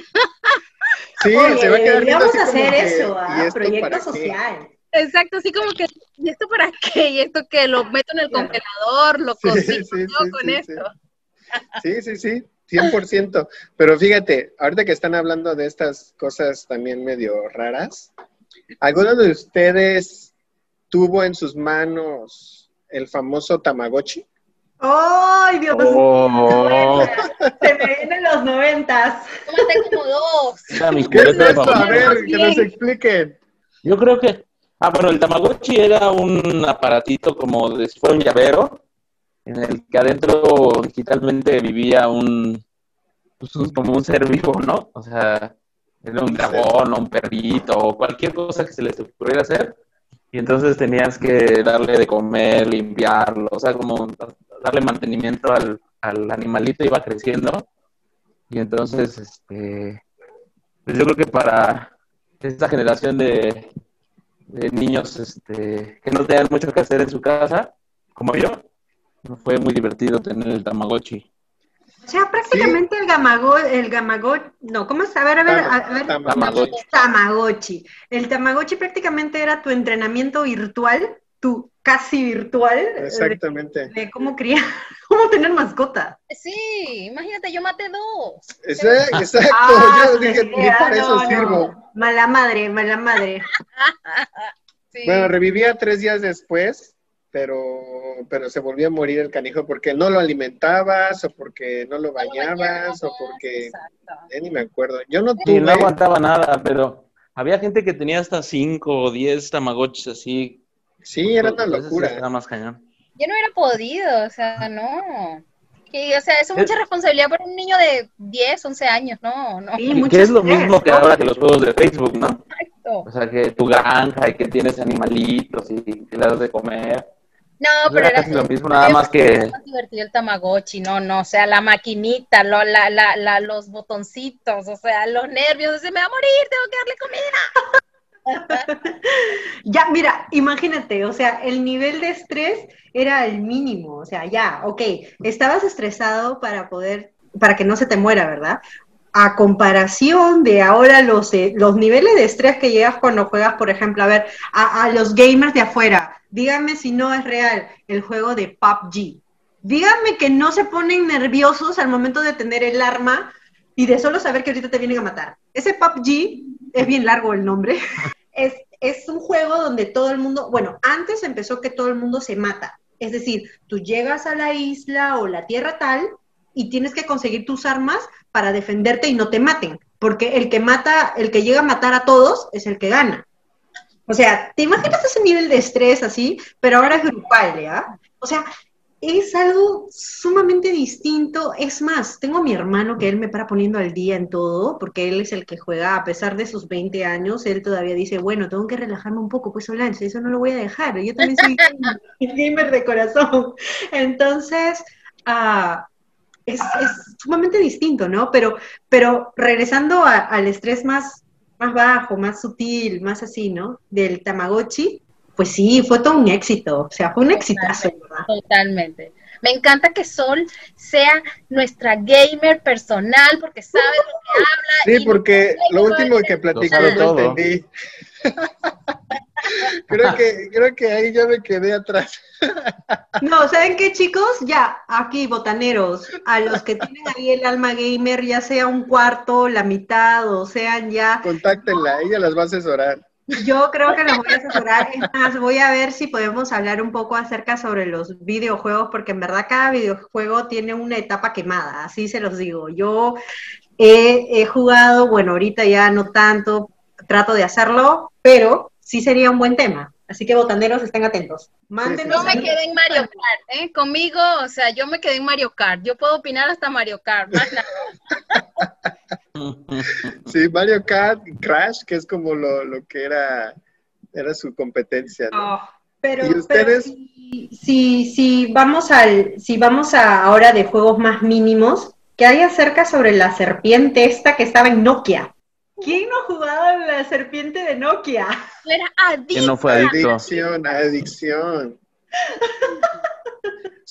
S1: Sí, se va a quedar
S3: a hacer eso, ¿ah? proyecto social.
S4: Exacto, así como que, ¿y esto para qué? ¿Y esto que lo meto en el congelador? ¿Lo cocino con esto?
S1: Sí, sí, sí, 100%. Pero fíjate, ahorita que están hablando de estas cosas también medio raras, ¿alguno de ustedes tuvo en sus manos el famoso Tamagotchi?
S3: ¡Ay, Dios mío! Oh. Se me vienen los noventas.
S4: Tómate como dos.
S1: ¿Qué es esto? A ver, que nos expliquen.
S2: Yo creo que Ah, bueno, el Tamagotchi era un aparatito como de si fuera un llavero, en el que adentro digitalmente vivía un, pues, como un ser vivo, ¿no? O sea, era un dragón o un perrito o cualquier cosa que se les ocurriera hacer. Y entonces tenías que darle de comer, limpiarlo, o sea, como darle mantenimiento al, al animalito, iba creciendo. Y entonces, este, pues yo creo que para esta generación de, de niños este, que no tenían mucho que hacer en su casa, como yo, fue muy divertido tener el Tamagotchi.
S3: O sea, prácticamente el Gamagotchi, el Gamagotchi, no, ¿cómo es? A ver, a ver, a ver.
S1: Tamagotchi.
S3: Tamagotchi. El Tamagotchi prácticamente era tu entrenamiento virtual, tu casi virtual.
S1: Exactamente.
S3: De, cómo criar, cómo tener mascota.
S4: Sí, imagínate, yo maté dos.
S1: Exacto, exacto. Ah, yo dije, ni para eso sirvo.
S3: Mala madre, mala madre.
S1: Bueno, revivía tres días después, pero, pero se volvió a morir el canijo porque no lo alimentabas o porque no lo bañabas o porque... Eh, ni me acuerdo. Yo no tuve...
S2: no aguantaba nada, pero había gente que tenía hasta cinco o diez tamagotchis así.
S1: Sí, era una locura.
S2: Era más cañón.
S4: Yo no hubiera podido, o sea, no. Que, o sea, eso es mucha responsabilidad para un niño de 10, 11 años, ¿no? no.
S2: Sí, que es lo mismo que ahora que los juegos de Facebook, ¿no? Exacto. O sea, que tu granja y que tienes animalitos y que le das de comer.
S4: No, pero era,
S2: casi lo mismo, nada más que...
S4: más divertido el Tamagotchi, no, no, o sea, la maquinita, lo, la, la, la, los botoncitos, o sea, los nervios, se me va a morir, tengo que darle comida.
S3: ya, mira, imagínate, o sea, el nivel de estrés era el mínimo, o sea, ya, ok, estabas estresado para poder, para que no se te muera, ¿verdad? A comparación de ahora los, eh, los niveles de estrés que llegas cuando juegas, por ejemplo, a ver, a, a los gamers de afuera, díganme si no es real el juego de PUBG. Díganme que no se ponen nerviosos al momento de tener el arma y de solo saber que ahorita te vienen a matar. Ese PUBG es bien largo el nombre. es un juego donde todo el mundo, bueno, antes empezó que todo el mundo se mata. Es decir, tú llegas a la isla o la tierra tal y tienes que conseguir tus armas para defenderte y no te maten, porque el que mata, el que llega a matar a todos es el que gana. O sea, ¿te imaginas ese nivel de estrés así? Pero ahora es grupal, ¿ya? O sea, es algo sumamente distinto. Es más, tengo a mi hermano que él me para poniendo al día en todo, porque él es el que juega, a pesar de sus 20 años, él todavía dice, bueno, tengo que relajarme un poco, pues Solange, eso no lo voy a dejar. Yo también soy gamer de corazón. Entonces, ah, es, sumamente distinto, ¿no? Pero, pero regresando al estrés más, más bajo, más sutil, más así, ¿no? Del Tamagotchi, pues sí, fue todo un éxito, o sea, fue un exitazo.
S4: Totalmente. Me encanta que Sol sea nuestra gamer personal porque sabe lo que habla.
S1: Sí, porque lo último que platicó no entendí. creo que creo que ahí ya me quedé atrás.
S3: no, ¿saben qué, chicos? Ya, aquí, botaneros, a los que tienen ahí el alma gamer, ya sea un cuarto, la mitad, o sean ya...
S1: Contáctenla, ella las va a asesorar.
S3: Yo creo que los voy a asesorar. Es más, voy a ver si podemos hablar un poco acerca sobre los videojuegos, porque en verdad cada videojuego tiene una etapa quemada, así se los digo. Yo he, jugado, bueno, ahorita ya no tanto, trato de hacerlo, pero sí sería un buen tema. Así que botaneros, estén atentos.
S4: Mándenos. Yo me quedé en Mario Kart, ¿eh? Conmigo, o sea, yo me quedé en Mario Kart. Yo puedo opinar hasta Mario Kart, más nada.
S1: Sí, Mario Kart Crash, que es como lo, que era, era su competencia, ¿no?
S3: Oh, pero, ¿Y ustedes? si, si, vamos al, si vamos a ahora de juegos más mínimos, ¿qué hay acerca sobre la serpiente esta que estaba en Nokia? ¿Quién no ha jugado la serpiente de Nokia?
S4: Era adicto.
S2: no fue adicto?
S1: Adicción, adicción.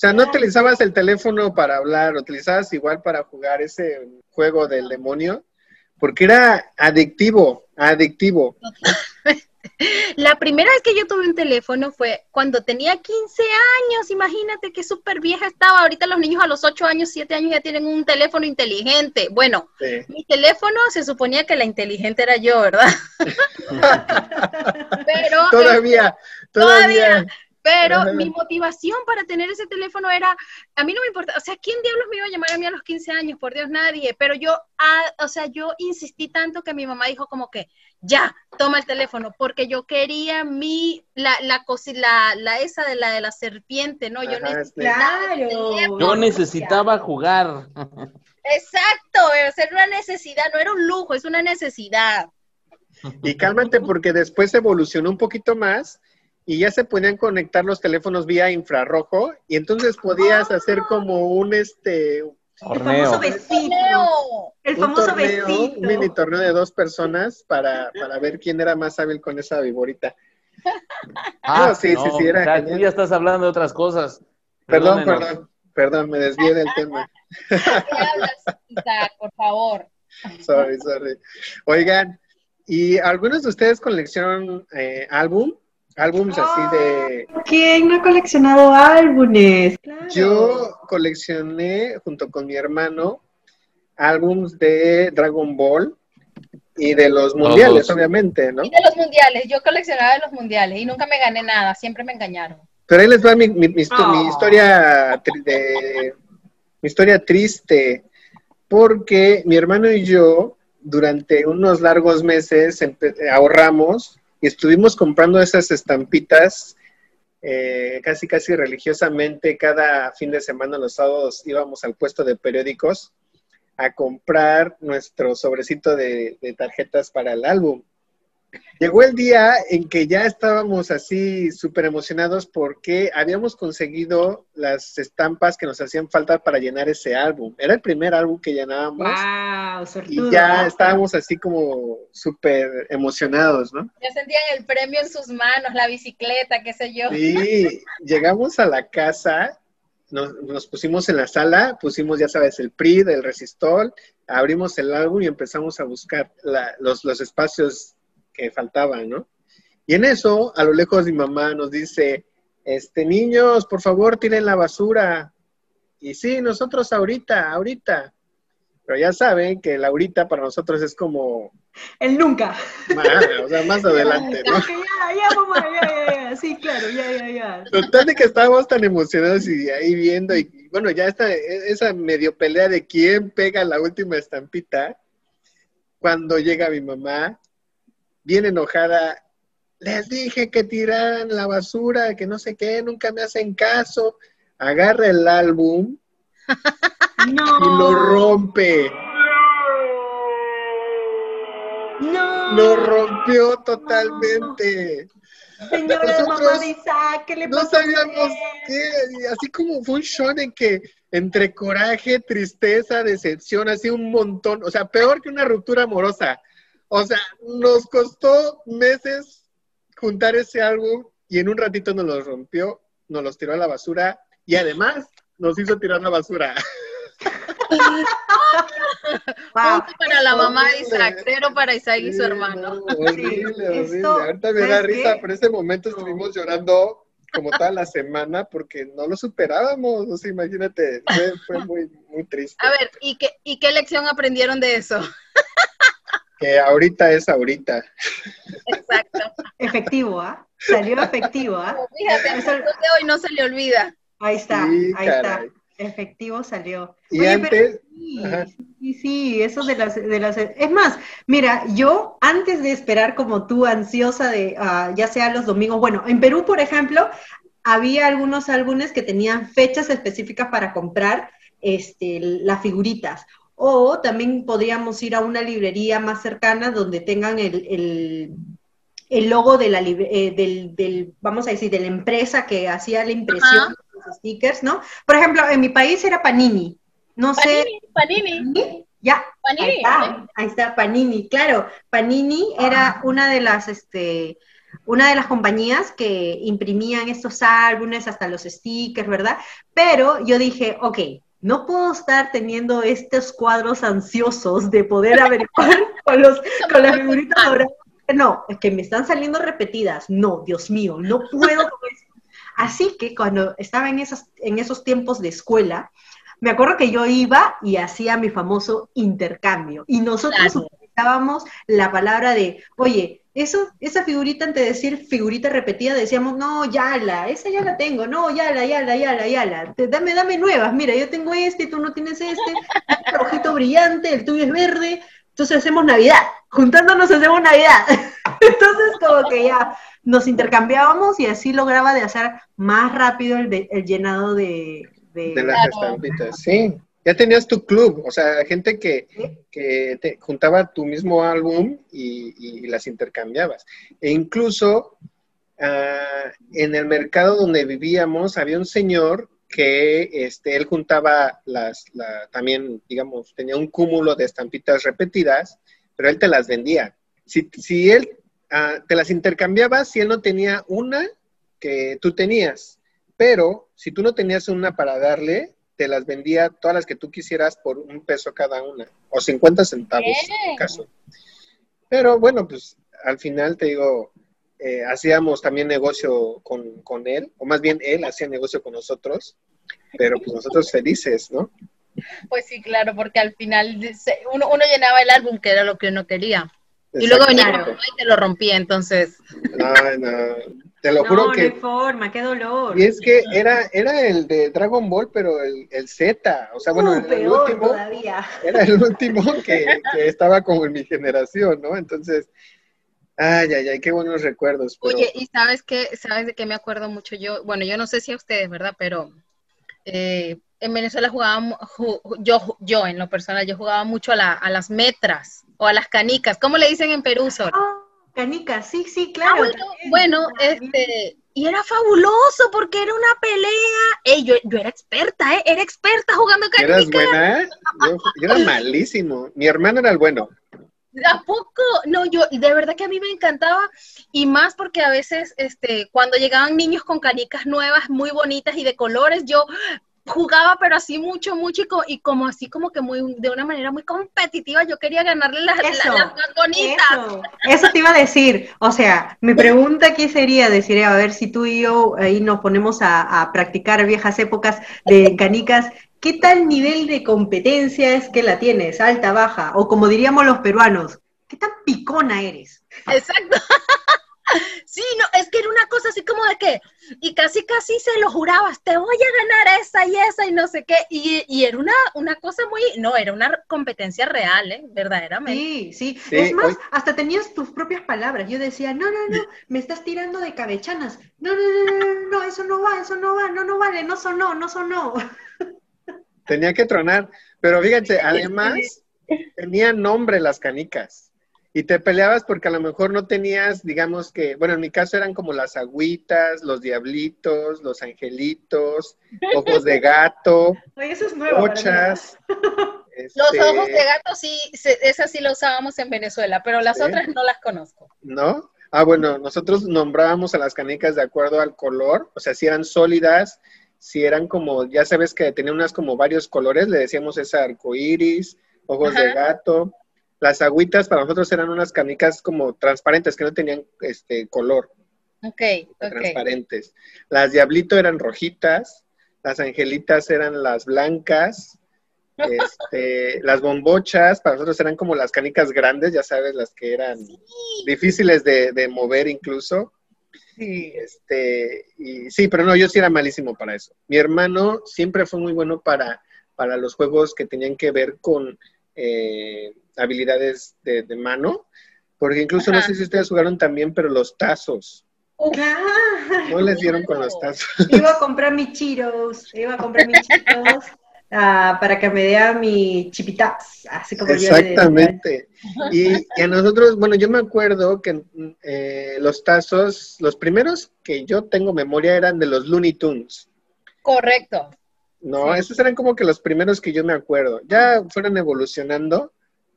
S1: O sea, no utilizabas el teléfono para hablar, utilizabas igual para jugar ese juego del demonio, porque era adictivo, adictivo.
S4: La primera vez que yo tuve un teléfono fue cuando tenía 15 años, imagínate qué súper vieja estaba. Ahorita los niños a los 8 años, 7 años ya tienen un teléfono inteligente. Bueno, mi teléfono se suponía que la inteligente era yo, ¿verdad?
S1: Pero todavía, todavía.
S4: Pero mi motivación para tener ese teléfono era, a mí no me importa, o sea, ¿quién diablos me iba a llamar a mí a los 15 años? Por Dios, nadie. Pero yo, ah, o sea, yo insistí tanto que mi mamá dijo como que, ya, toma el teléfono, porque yo quería mi, la, la, la, la esa de la de la serpiente, ¿no? Yo necesitaba,
S2: yo necesitaba jugar.
S4: Exacto, era una necesidad, no era un lujo, es una necesidad.
S1: Y cálmate porque después evolucionó un poquito más y ya se podían conectar los teléfonos vía infrarrojo y entonces podías hacer como un este
S3: el famoso vestido. El famoso
S1: Un mini torneo de dos personas para, ver quién era más hábil con esa viborita.
S2: Ah, sí, sí, sí, era. tú ya estás hablando de otras cosas.
S1: Perdón, perdón, perdón, me desvié del tema.
S4: ¿Qué hablas, por favor?
S1: Sorry, sorry. Oigan, ¿y algunos de ustedes coleccionan eh, álbum? Álbums así de...
S3: ¿Quién no ha coleccionado álbumes?
S1: Yo coleccioné junto con mi hermano álbums de Dragon Ball y de los mundiales, obviamente, ¿no?
S4: Y de los mundiales, yo coleccionaba de los mundiales y nunca me gané nada, siempre me engañaron.
S1: Pero ahí les va mi, mi, mi, oh. historia de, mi historia triste, porque mi hermano y yo durante unos largos meses ahorramos y estuvimos comprando esas estampitas eh, casi casi religiosamente cada fin de semana los sábados íbamos al puesto de periódicos a comprar nuestro sobrecito de tarjetas para el álbum. Llegó el día en que ya estábamos así súper emocionados porque habíamos conseguido las estampas que nos hacían falta para llenar ese álbum. Era el primer álbum que llenábamos.
S3: Wow,
S1: y ya estábamos así como súper emocionados, ¿no?
S4: Ya sentían el premio en sus manos, la bicicleta, qué sé yo.
S1: Sí, llegamos a la casa, nos, pusimos en la sala, pusimos, ya sabes, el PRI, el resistol, abrimos el álbum y empezamos a buscar los, los espacios que faltaban, ¿no? Y en eso, a lo lejos mi mamá nos dice, este, niños, por favor, tiren la basura. Y sí, nosotros ahorita, ahorita. Pero ya saben que Laurita para nosotros es como...
S3: El nunca.
S1: Más, o sea, más adelante, ¿no?
S3: Ya, ya, mamá, ya, ya, ya. Sí, claro, ya, ya, ya.
S1: Total de que estábamos tan emocionados y ahí viendo y bueno, ya está esa medio pelea de quién pega la última estampita. Cuando llega mi mamá, bien enojada, les dije que tiraran la basura, que no sé qué, nunca me hacen caso. Agarra el álbum
S3: No.
S1: y lo rompe.
S3: No.
S1: Lo rompió totalmente.
S3: Señora
S1: Nosotros
S3: mamá de Isaac, ¿qué le
S1: No sabíamos qué, así como fue un show en que entre coraje, tristeza, decepción, así un montón, o sea, peor que una ruptura amorosa. O sea, nos costó meses juntar ese álbum y en un ratito nos lo rompió, nos los tiró a la basura y además nos hizo tirar la basura.
S3: Wow.
S4: Punto para la mamá de. Isaac, cero para Isaac y su
S1: Sí,
S4: hermano.
S1: no, horrible,
S3: Sí,
S1: horrible.
S3: esto,
S1: Ahorita me da
S3: ¿sabes
S1: risa, pero ese momento estuvimos llorando como toda la semana porque no lo superábamos. O sea, imagínate, fue, fue muy, muy triste.
S4: A ver, ¿y qué, ¿y qué lección aprendieron de eso?
S1: Que ahorita es ahorita.
S4: Exacto.
S3: Efectivo, ¿ah? Salió efectivo, ¿ah?
S4: Fíjate, el
S3: Eso-
S4: de hoy no se le olvida.
S3: Ahí está,
S1: Sí,
S3: ahí está. Efectivo salió.
S1: Y
S3: Oye,
S1: antes,
S3: pero sí, sí, sí, eso de las, de las... Es más, mira, yo antes de esperar como tú, ansiosa de, ah, ya sea los domingos, bueno, en Perú, por ejemplo, había algunos álbumes que tenían fechas específicas para comprar este, las figuritas. O también podríamos ir a una librería más cercana donde tengan el, el, el logo de la eh, del, del, vamos a decir, de la empresa que hacía la impresión
S4: Ajá.
S3: de los stickers, ¿no? Por ejemplo, en mi país era Panini. No sé.
S4: Panini, Panini,
S3: ¿Panini? Ya, ahí
S4: Panini.
S3: está, ahí está Panini, claro. Panini era una de las, este, una de las compañías que imprimían estos álbumes, hasta los stickers, ¿verdad? Pero yo dije, ok, no puedo estar teniendo estos cuadros ansiosos de poder averiguar con, los, con las figuritas doradas. No, es que me están saliendo repetidas. No, Dios mío, no puedo con eso. Así que cuando estaba en esos, en esos tiempos de escuela, me acuerdo que yo iba y hacía mi famoso intercambio. Y nosotros
S4: Claro.
S3: utilizábamos la palabra de, oye, eso, esa figurita, antes de decir figurita repetida, decíamos, no, ya la, esa ya la tengo, no, ya la, ya la, ya la, ya la. Te- dame, dame nuevas, mira, yo tengo este, tú no tienes este, este rojito brillante, el tuyo es verde, entonces hacemos Navidad, juntándonos hacemos Navidad. Entonces como que ya nos intercambiábamos y así lograba de hacer más rápido el, de- el llenado de... de-
S1: de las
S4: Claro.
S1: estampitas, sí. Ya tenías tu club, o sea, gente que, que te juntaba tu mismo álbum y, y las intercambiabas. E incluso ah, en el mercado donde vivíamos había un señor que este, él juntaba las, la- también, digamos, tenía un cúmulo de estampitas repetidas, pero él te las vendía. Si, si él ah, te las intercambiaba, si él no tenía una que tú tenías, pero si tú no tenías una para darle, te las vendía todas las que tú quisieras por un peso cada una, o 50 centavos en el caso. Pero bueno, pues al final te digo, eh, hacíamos también negocio con, con él, o más bien él hacía negocio con nosotros, pero pues nosotros felices, ¿no?
S4: Pues sí, claro, porque al final uno, uno llenaba el álbum, que era lo que uno quería. Y luego venía y te lo rompía, entonces.
S1: No, no, te lo
S3: no,
S1: juro
S3: no
S1: que
S3: hay forma, qué dolor.
S1: Y es que era, era el de Dragon Ball, pero el, el Z. O sea, bueno,
S3: Uh,
S1: el,
S3: peor
S1: último
S3: todavía.
S1: era el último que, que estaba como en mi generación, ¿no? Entonces, ay, ay, ay, qué buenos recuerdos. Pero,
S4: Oye, ¿y sabes qué? ¿Sabes de qué me acuerdo mucho yo? Bueno, yo no sé si a ustedes, ¿verdad? Pero eh, en Venezuela jugábamos, ju- ju- yo, yo en lo personal, yo jugaba mucho a, la- a las metras o a las canicas. ¿Cómo le dicen en Perú, Sor?
S3: Ah, canica, sí, sí,
S4: Ah,
S3: claro.
S4: bueno,
S3: también,
S4: bueno,
S3: también.
S4: este, y era fabuloso porque era una pelea. Ey, yo, yo era experta, ¿eh? Era experta jugando
S1: ¿eras
S4: canicas.
S1: buena? Yo, yo era malísimo. Mi hermano era el bueno.
S4: ¿A poco? No, yo, de verdad que a mí me encantaba, y más porque a veces, este, cuando llegaban niños con canicas nuevas, muy bonitas y de colores, yo jugaba, pero así mucho, mucho, y, co- y como así, como que muy, de una manera muy competitiva, yo quería ganarle las,
S3: Eso,
S4: las más bonitas.
S3: Eso, eso te iba a decir. O sea, mi pregunta aquí sería, decir, a ver si tú y yo ahí nos ponemos a, a practicar viejas épocas de canicas. ¿qué tal nivel de competencia es que la tienes? Alta, baja, o como diríamos los peruanos, ¿qué tan picona eres?
S4: Exacto. Sí, no, es que era una cosa así como de que, y casi casi se lo jurabas, te voy a ganar esa y esa y no sé qué, y, y era una, una cosa muy, no, era una competencia real, ¿eh? verdaderamente.
S3: Sí, sí, es más, hasta tenías tus propias palabras, yo decía, no, no, no, me estás tirando de cabechanas, no, no, no, no, no, no, eso no va, eso no va, no, no vale, no sonó, no sonó.
S1: Tenía que tronar, pero fíjense, además, tenían nombre las canicas y te peleabas porque a lo mejor no tenías, digamos que, bueno, en mi caso eran como las agüitas, los diablitos, los angelitos, ojos de gato,
S3: Oye, eso es nuevo.
S1: pochas.
S4: Los
S1: este,
S4: ojos de gato sí, se- esas sí lo usábamos en Venezuela, pero las
S1: ¿Sí?
S4: otras no las conozco.
S1: ¿No? Ah, bueno, nosotros nombrábamos a las canicas de acuerdo al color, o sea, si eran sólidas, si eran como, ya sabes que tenían unas como varios colores, le decíamos esa arcoíris, ojos de gato. Las agüitas para nosotros eran unas canicas como transparentes, que no tenían este color.
S4: Ok, ok.
S1: transparentes. Las Diablito eran rojitas, las Angelitas eran las blancas, este, las bombochas para nosotros eran como las canicas grandes, ya sabes, las que eran difíciles de, de mover incluso.
S3: Sí.
S1: Este, y sí, pero no, yo sí era malísimo para eso. Mi hermano siempre fue muy bueno para, para los juegos que tenían que ver con eh, habilidades de, de mano, porque incluso no sé si ustedes jugaron también, pero los tazos.
S3: Claro.
S1: No les dieron con los tazos.
S3: Iba a comprar mis chiros, iba a comprar mis chiros ah, para que me dé mi chipitax, así como yo.
S1: Exactamente. Y, y a nosotros, bueno, yo me acuerdo que eh, los tazos, los primeros que yo tengo memoria eran de los Looney Tunes.
S4: correcto.
S1: No, esos eran como que los primeros que yo me acuerdo. Ya fueron evolucionando,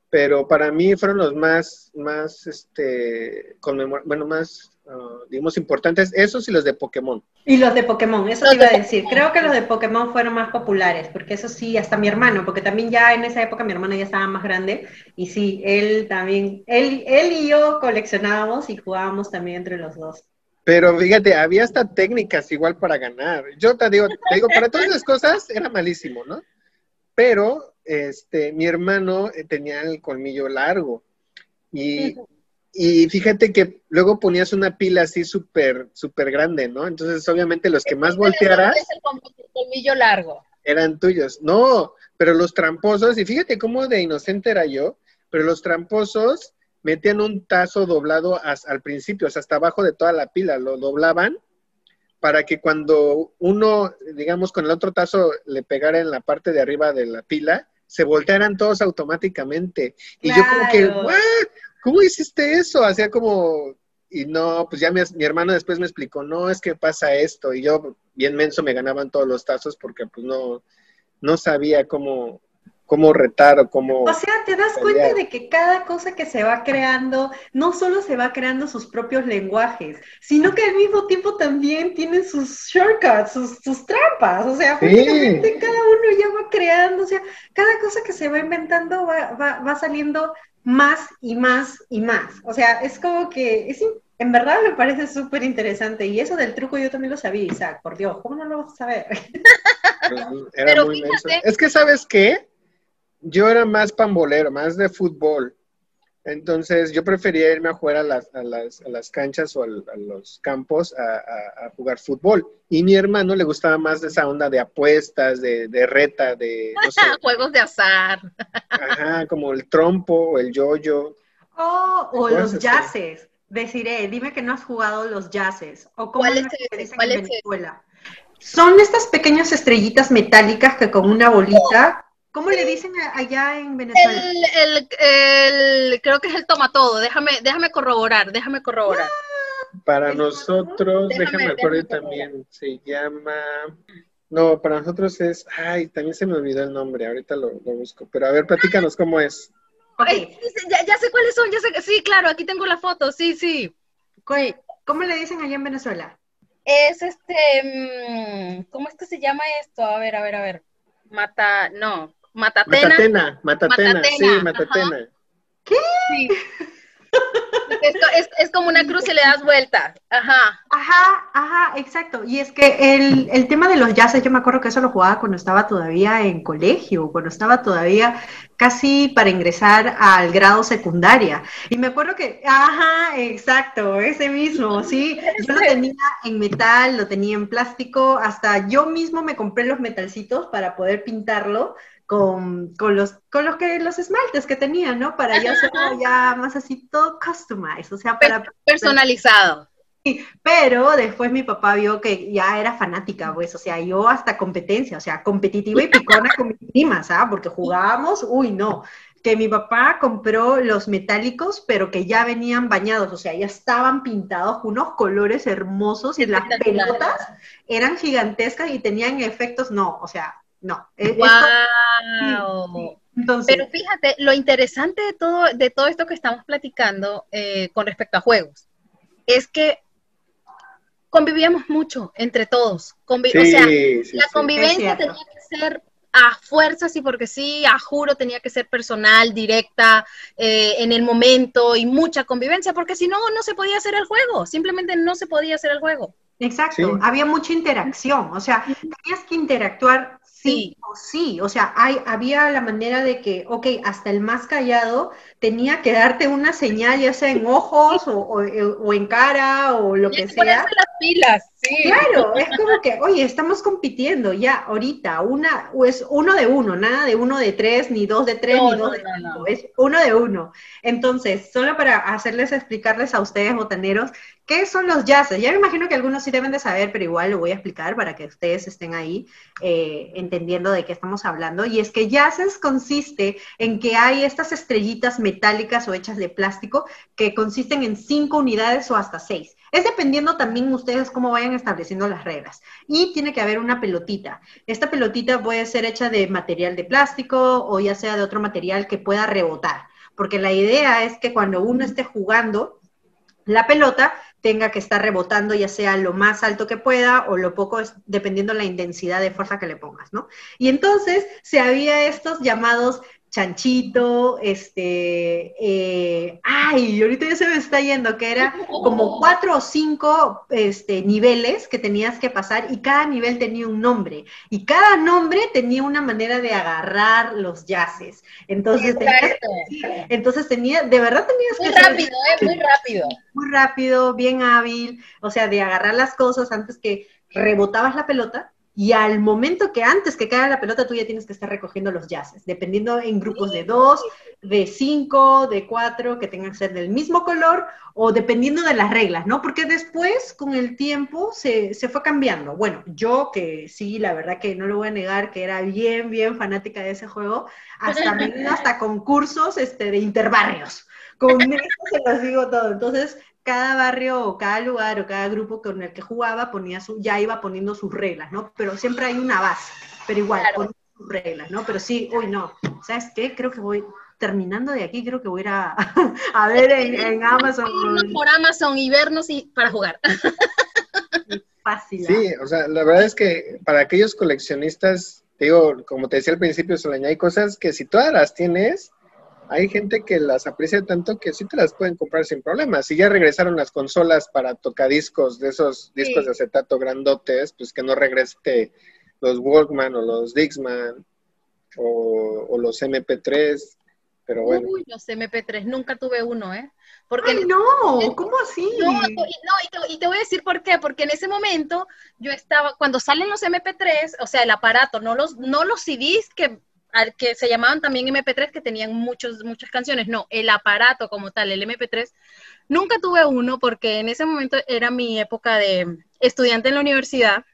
S1: pero para mí fueron los más, más, este, bueno, más, ah, digamos, importantes, esos y los de Pokémon.
S3: Y los de Pokémon, eso te iba a
S4: de
S3: decir. Creo que los de Pokémon fueron más populares, porque eso sí, hasta mi hermano, porque también ya en esa época mi hermano ya estaba más grande, y sí, él también, él, él y yo coleccionábamos y jugábamos también entre los dos.
S1: Pero fíjate, había hasta técnicas igual para ganar. Yo te digo, te digo, para todas las cosas era malísimo, ¿no? Pero este, mi hermano eh, tenía el colmillo largo. Y, y fíjate que luego ponías una pila así súper, súper grande, ¿no? Entonces, obviamente, los que más voltearas
S4: Es el col- colmillo largo.
S1: eran tuyos. No, pero los tramposos, y fíjate cómo de inocente era yo, pero los tramposos metían un tazo doblado as- al principio, o sea, hasta abajo de toda la pila, lo doblaban para que cuando uno, digamos, con el otro tazo le pegara en la parte de arriba de la pila, se voltearan todos automáticamente. Y yo como que,
S3: Claro.
S1: "¿What? ¿Cómo hiciste eso? Hacía como, y no, pues ya mi, mi hermano después me explicó, no, es que pasa esto, y yo bien menso me ganaban todos los tazos porque pues no, no sabía cómo, cómo retar o cómo...
S3: O sea, te das
S1: pelear.
S3: cuenta de que cada cosa que se va creando, no solo se va creando sus propios lenguajes, sino que al mismo tiempo también tienen sus shortcuts, sus, sus trampas. O sea,
S1: Sí.
S3: prácticamente cada uno ya va creando, o sea, cada cosa que se va inventando va, va, va saliendo más y más y más. O sea, es como que, es, en verdad me parece súper interesante. Y eso del truco yo también lo sabía, Isaac, por Dios, ¿cómo no lo vas a saber?
S1: Era
S4: Pero
S1: muy
S4: fíjate-
S1: Es que, ¿sabes qué? Yo era más pambolero, más de fútbol. Entonces, yo prefería irme a jugar a las, a las, a las canchas o a, los campos a, a- a jugar fútbol. Y mi hermano le gustaba más esa onda de apuestas, de, de reta, de, no sé,
S4: Juegos de azar.
S1: ajá, como el trompo o el yoyo.
S3: Oh, o
S1: ¿Cuál
S3: los
S1: es ese?
S3: jazzes. Deciré, dime que no has jugado los jazzes. O cómo
S4: ¿Cuál
S3: es
S4: ese? ¿Cuál
S3: en
S4: es ese?
S3: Venezuela. Son estas pequeñas estrellitas metálicas que con una bolita. ¿Cómo le dicen allá en Venezuela?
S4: El, el, el- creo que es el toma todo. Déjame, déjame corroborar, déjame corroborar.
S1: Para
S3: ¿Es
S1: nosotros,
S4: Déjame-
S1: déjame acuerdo
S4: déjame
S1: también, se llama... No, para nosotros es... Ay, también se me olvidó el nombre, ahorita lo, lo busco. Pero a ver, platícanos cómo es.
S4: Ya, ya sé cuáles son, ya sé, que- sí, claro, aquí tengo la foto, sí, sí.
S3: ¿cu- ¿Cómo le dicen allá en Venezuela?
S4: Es este, mm, ¿cómo es que se llama esto? A ver, a ver, a ver. Mata, no, Matatena.
S1: Matatena, Matatena,
S4: Matatena,
S1: sí,
S4: ajá.
S1: Matatena.
S4: Sí. Es, como una cruz y le das vuelta. Ajá.
S3: Ajá, ajá, exacto. Y es que el, el, tema de los jazzes, yo me acuerdo que eso lo jugaba cuando estaba todavía en colegio, cuando estaba todavía casi para ingresar al grado secundaria. Y me acuerdo que, ajá, exacto, ese mismo, sí. Yo lo tenía en metal, lo tenía en plástico, hasta yo mismo me compré los metalcitos para poder pintarlo con, con, los, con los, que, los esmaltes que tenía, ¿no? Para ya hacerlo ya más así todo customized, o sea, para...
S4: Personalizado.
S3: Sí, pero después mi papá vio que ya era fanática, pues, o sea, yo hasta competencia, o sea, competitiva y picona con mis primas, ¿ah? Porque jugábamos, uy, no, que mi papá compró los metálicos, pero que ya venían bañados, o sea, ya estaban pintados unos colores hermosos y las pelotas eran gigantescas y tenían efectos, no, o sea, no.
S4: ¡Wow! Pero fíjate, lo interesante de todo, de todo esto que estamos platicando eh, con respecto a juegos es que convivíamos mucho entre todos. o sea, la convivencia tenía que ser a fuerzas y porque sí, a juro tenía que ser personal, directa, eh, en el momento y mucha convivencia, porque si no, no se podía hacer el juego, simplemente no se podía hacer el juego.
S3: Exacto, había mucha interacción, o sea, tenías que interactuar Sí, sí, o sea, hay, había la manera de que, ok, hasta el más callado tenía que darte una señal, ya sea en ojos o, en cara o lo que sea. las
S4: pilas, sí.
S3: Claro, es como que, oye, estamos compitiendo ya ahorita, una, es uno de uno, nada de uno de tres, ni dos de tres, ni dos de cinco, es uno de uno. Entonces, solo para hacerles, explicarles a ustedes, botaneros, ¿Qué son los jazzes? Ya me imagino que algunos sí deben de saber, pero igual lo voy a explicar para que ustedes estén ahí eh, entendiendo de qué estamos hablando. Y es que jazzes consiste en que hay estas estrellitas metálicas o hechas de plástico que consisten en cinco unidades o hasta seis. Es dependiendo también ustedes cómo vayan estableciendo las reglas. Y tiene que haber una pelotita. Esta pelotita puede ser hecha de material de plástico o ya sea de otro material que pueda rebotar. Porque la idea es que cuando uno esté jugando, la pelota tenga que estar rebotando ya sea lo más alto que pueda o lo poco, dependiendo la intensidad de fuerza que le pongas, ¿no? Y entonces se había estos llamados chanchito, este, eh, ay, ahorita ya se me está yendo, que era como cuatro o cinco este, niveles que tenías que pasar y cada nivel tenía un nombre. Y cada nombre tenía una manera de agarrar los yaces. Entonces, tenías, entonces tenía, de verdad tenías
S4: muy que... Rápido, eh, muy rápido,
S3: Muy rápido, bien hábil, o sea, de agarrar las cosas antes que rebotabas la pelota y al momento que antes que caiga la pelota, tú ya tienes que estar recogiendo los yaces, dependiendo en grupos de dos, de cinco, de cuatro, que tengan que ser del mismo color, o dependiendo de las reglas, ¿no? Porque después, con el tiempo, se, se fue cambiando. Bueno, yo que sí, la verdad que no lo voy a negar, que era bien, bien fanática de ese juego, hasta hasta concursos este, de interbarrios. Con eso se los digo todo. Entonces, cada barrio o cada lugar o cada grupo con el que jugaba ponía su, ya iba poniendo sus reglas, ¿no? Pero siempre hay una base, pero igual, claro. sus reglas, ¿no? Pero sí, uy, no, ¿sabes qué? Creo que voy, terminando de aquí, creo que voy a ir a, a ver en, Amazon.
S4: Por Amazon y vernos y, para jugar.
S3: Fácil.
S1: Sí, o sea, la verdad es que para aquellos coleccionistas, digo, como te decía al principio, Soleña, hay cosas que si todas las tienes, hay gente que las aprecia tanto que sí te las pueden comprar sin problemas. Si ya regresaron las consolas para tocadiscos de esos discos de acetato grandotes, pues que no regrese los Walkman o los Dixman o, los MP3. Pero bueno.
S4: Uy, los MP3, nunca tuve uno, ¿eh? Porque
S3: Ay, no, ¿cómo así?
S4: No, no y, te, y, te, voy a decir por qué, porque en ese momento yo estaba, cuando salen los MP3, o sea, el aparato, no los, no los CDs que que se llamaban también MP3, que tenían muchos, muchas canciones. No, el aparato como tal, el MP3. Nunca tuve uno porque en ese momento era mi época de estudiante en la universidad.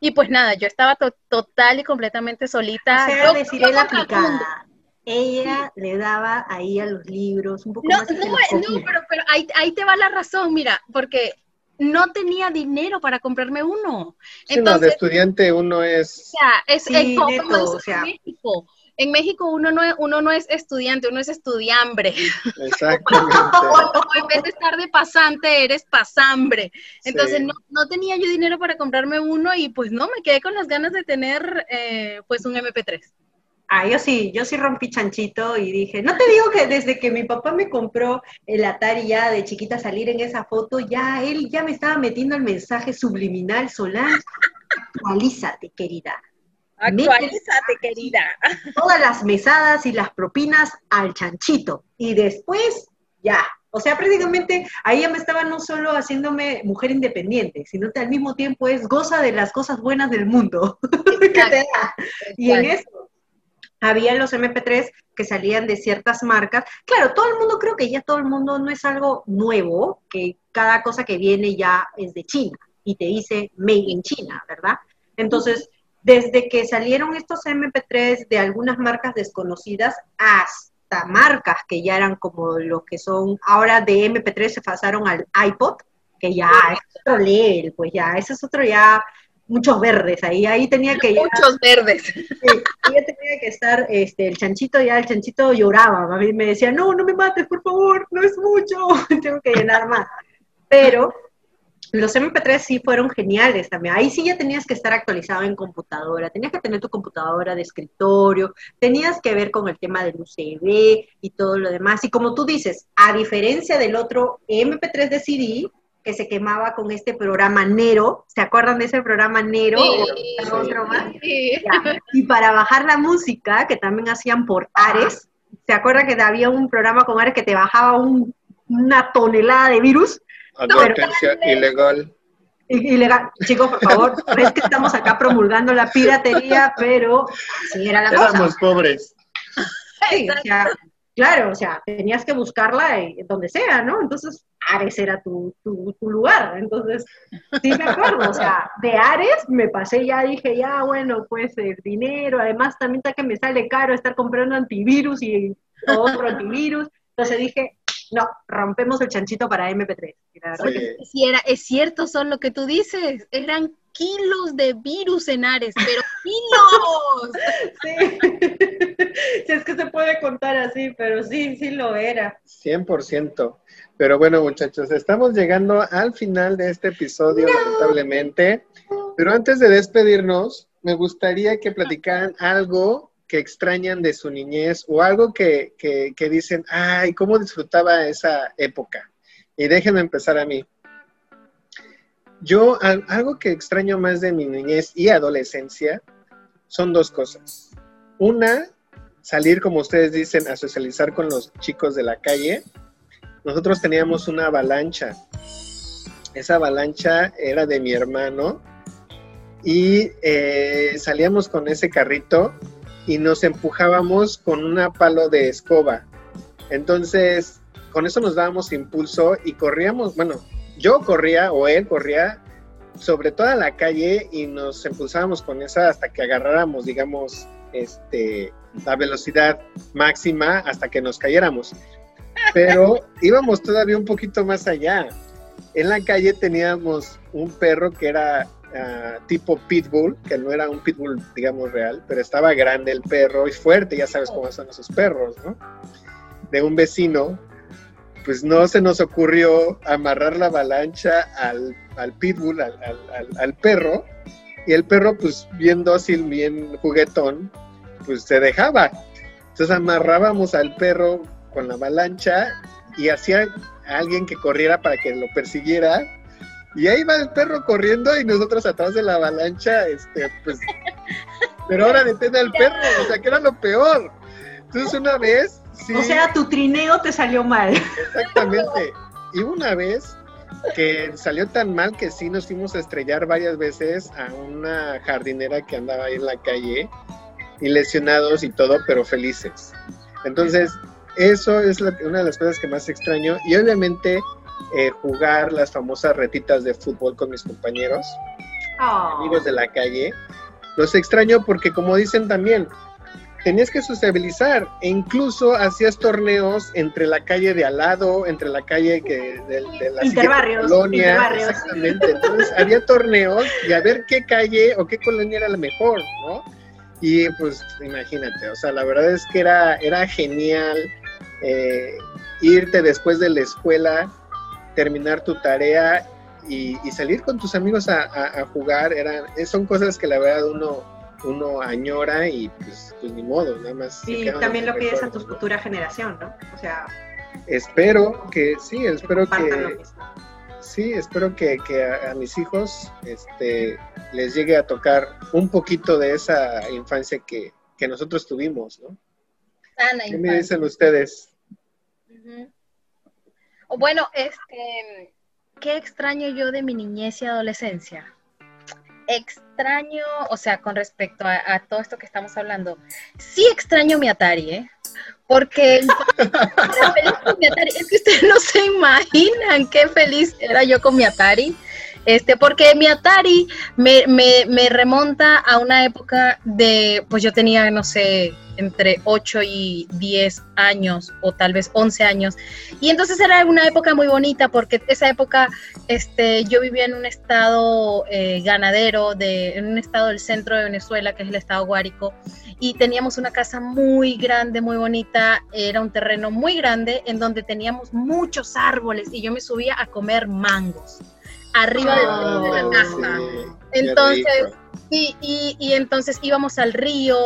S4: Y pues nada, yo estaba total y completamente solita.
S3: O sea, decir la aplicada. Ella le daba ahí a los libros un poco
S4: no,
S3: más.
S4: No, no, pero, pero ahí, ahí te va la razón, mira, porque no tenía dinero para comprarme uno.
S1: Entonces, de estudiante uno es...
S4: O sea, es, sí, neto, o sea, México en México uno no, es, uno no es estudiante, uno es estudiambre.
S1: Exactamente.
S4: en vez de estar de pasante, eres pasambre. Entonces no, tenía yo dinero para comprarme uno y pues no, me quedé con las ganas de tener eh, pues un MP3.
S3: Ah, yo sí, yo sí rompí chanchito y dije, no te digo que desde que mi papá me compró el Atari ya de chiquita salir en esa foto, ya él ya me estaba metiendo el mensaje subliminal, Solange, actualízate, querida.
S4: Actualízate, querida.
S3: Todas las mesadas y las propinas al chanchito. Y después, ya. O sea, prácticamente ahí ya me estaba no solo haciéndome mujer independiente, sino que al mismo tiempo es goza de las cosas buenas del mundo. Y en eso había los MP3 que salían de ciertas marcas. Claro, todo el mundo, creo que ya todo el mundo no es algo nuevo, que cada cosa que viene ya es de China y te dice Made in China, ¿verdad? Entonces, desde que salieron estos MP3 de algunas marcas desconocidas hasta marcas que ya eran como lo que son, ahora de MP3 se pasaron al iPod, que ya es otro level, pues ya, ese es otro ya muchos verdes ahí, ahí tenía que
S4: muchos verdes.
S3: Sí, tenía que estar este el chanchito ya el chanchito lloraba, a mí me decía, "No, no me mates, por favor, no es mucho, tengo que llenar más." Pero los MP3 sí fueron geniales también. Ahí sí ya tenías que estar actualizado en computadora, tenías que tener tu computadora de escritorio, tenías que ver con el tema del UCB y todo lo demás. Y como tú dices, a diferencia del otro MP3 de CD, que se quemaba con este programa Nero. ¿Se acuerdan de ese programa Nero? Y para bajar la música, que también hacían por Ares, ¿se acuerdan que había un programa con Ares que te bajaba una tonelada de virus?
S1: Advertencia ilegal.
S3: Ilegal. Chicos, por favor, es que estamos acá promulgando la piratería, pero sí era la
S1: Éramos pobres.
S3: Sí, o sea, claro, o sea, tenías que buscarla donde sea, ¿no? Entonces, Ares era tu, tu, lugar. Entonces, sí me acuerdo, o sea, de Ares me pasé ya, dije, ya, bueno, pues el dinero, además también está que me sale caro estar comprando antivirus y otro antivirus. Entonces dije, no, rompemos el chanchito para MP3.
S4: Sí, era, es cierto, son lo que tú dices, eran kilos de virus en Ares, pero kilos.
S3: sí. es que se puede contar así, pero sí, sí lo era.
S1: 100%. Pero bueno, muchachos, estamos llegando al final de este episodio, lamentablemente. Pero antes de despedirnos, me gustaría que platicaran algo que extrañan de su niñez o algo que, que, dicen, ay, cómo disfrutaba esa época. Y déjenme empezar a mí. Yo, algo que extraño más de mi niñez y adolescencia son dos cosas. Una, salir, como ustedes dicen, a socializar con los chicos de la calle. Nosotros teníamos una avalancha. Esa avalancha era de mi hermano y eh, salíamos con ese carrito y nos empujábamos con una palo de escoba. Entonces, con eso nos dábamos impulso y corríamos, bueno, yo corría o él corría sobre toda la calle y nos impulsábamos con esa hasta que agarráramos, digamos, este, la velocidad máxima hasta que nos cayéramos. Pero íbamos todavía un poquito más allá. En la calle teníamos un perro que era ah, tipo pitbull, que no era un pitbull, digamos, real, pero estaba grande el perro y fuerte, ya sabes cómo son esos perros, ¿no? De un vecino pues no se nos ocurrió amarrar la avalancha al, pitbull, al, perro, y el perro, pues bien dócil, bien juguetón, pues se dejaba. Entonces amarrábamos al perro con la avalancha y hacía alguien que corriera para que lo persiguiera. Y ahí va el perro corriendo y nosotros atrás de la avalancha, este, pues, pero ahora detén al perro, o sea, que era lo peor. Entonces una vez
S3: o sea, tu trineo te salió mal.
S1: Exactamente. Y una vez que salió tan mal que sí nos fuimos a estrellar varias veces a una jardinera que andaba ahí en la calle y lesionados y todo, pero felices. Entonces, eso es una de las cosas que más extraño y obviamente eh, jugar las famosas retitas de fútbol con mis compañeros, oh. amigos de la calle. Los extraño porque como dicen también, tenías que sociabilizar e incluso hacías torneos entre la calle de al lado, entre la calle que de, de la
S3: interbarrios,
S1: colonia. Exactamente. Entonces había torneos y a ver qué calle o qué colonia era la mejor, ¿no? Y pues imagínate, o sea, la verdad es que era, era genial eh, irte después de la escuela, terminar tu tarea y, salir con tus amigos a, a, jugar. Eran, son cosas que la verdad uno uno añora y pues, pues ni modo, nada más.
S3: Y también lo pides a tu futura generación, ¿no? O sea...
S1: Espero que, sí, espero que... Sí, espero que, a, mis hijos este, les llegue a tocar un poquito de esa infancia que, nosotros tuvimos, ¿no? ¿Qué me dicen ustedes?
S4: Bueno, este, ¿qué extraño yo de mi niñez y adolescencia? extraño, o sea, con respecto a, todo esto que estamos hablando, sí extraño mi Atari, ¿eh? Porque mi Atari. Es que ustedes no se imaginan qué feliz era yo con mi Atari. Este, porque mi Atari me, me, me remonta a una época de, pues yo tenía, no sé, entre 8 y 10 años o tal vez 11 años. Y entonces era una época muy bonita porque esa época este, yo vivía en un estado eh, ganadero, de, en un estado del centro de Venezuela, que es el estado Guárico, y teníamos una casa muy grande, muy bonita, era un terreno muy grande en donde teníamos muchos árboles y yo me subía a comer mangos arriba de, la ah, casa. Entonces, sí, y, entonces íbamos al río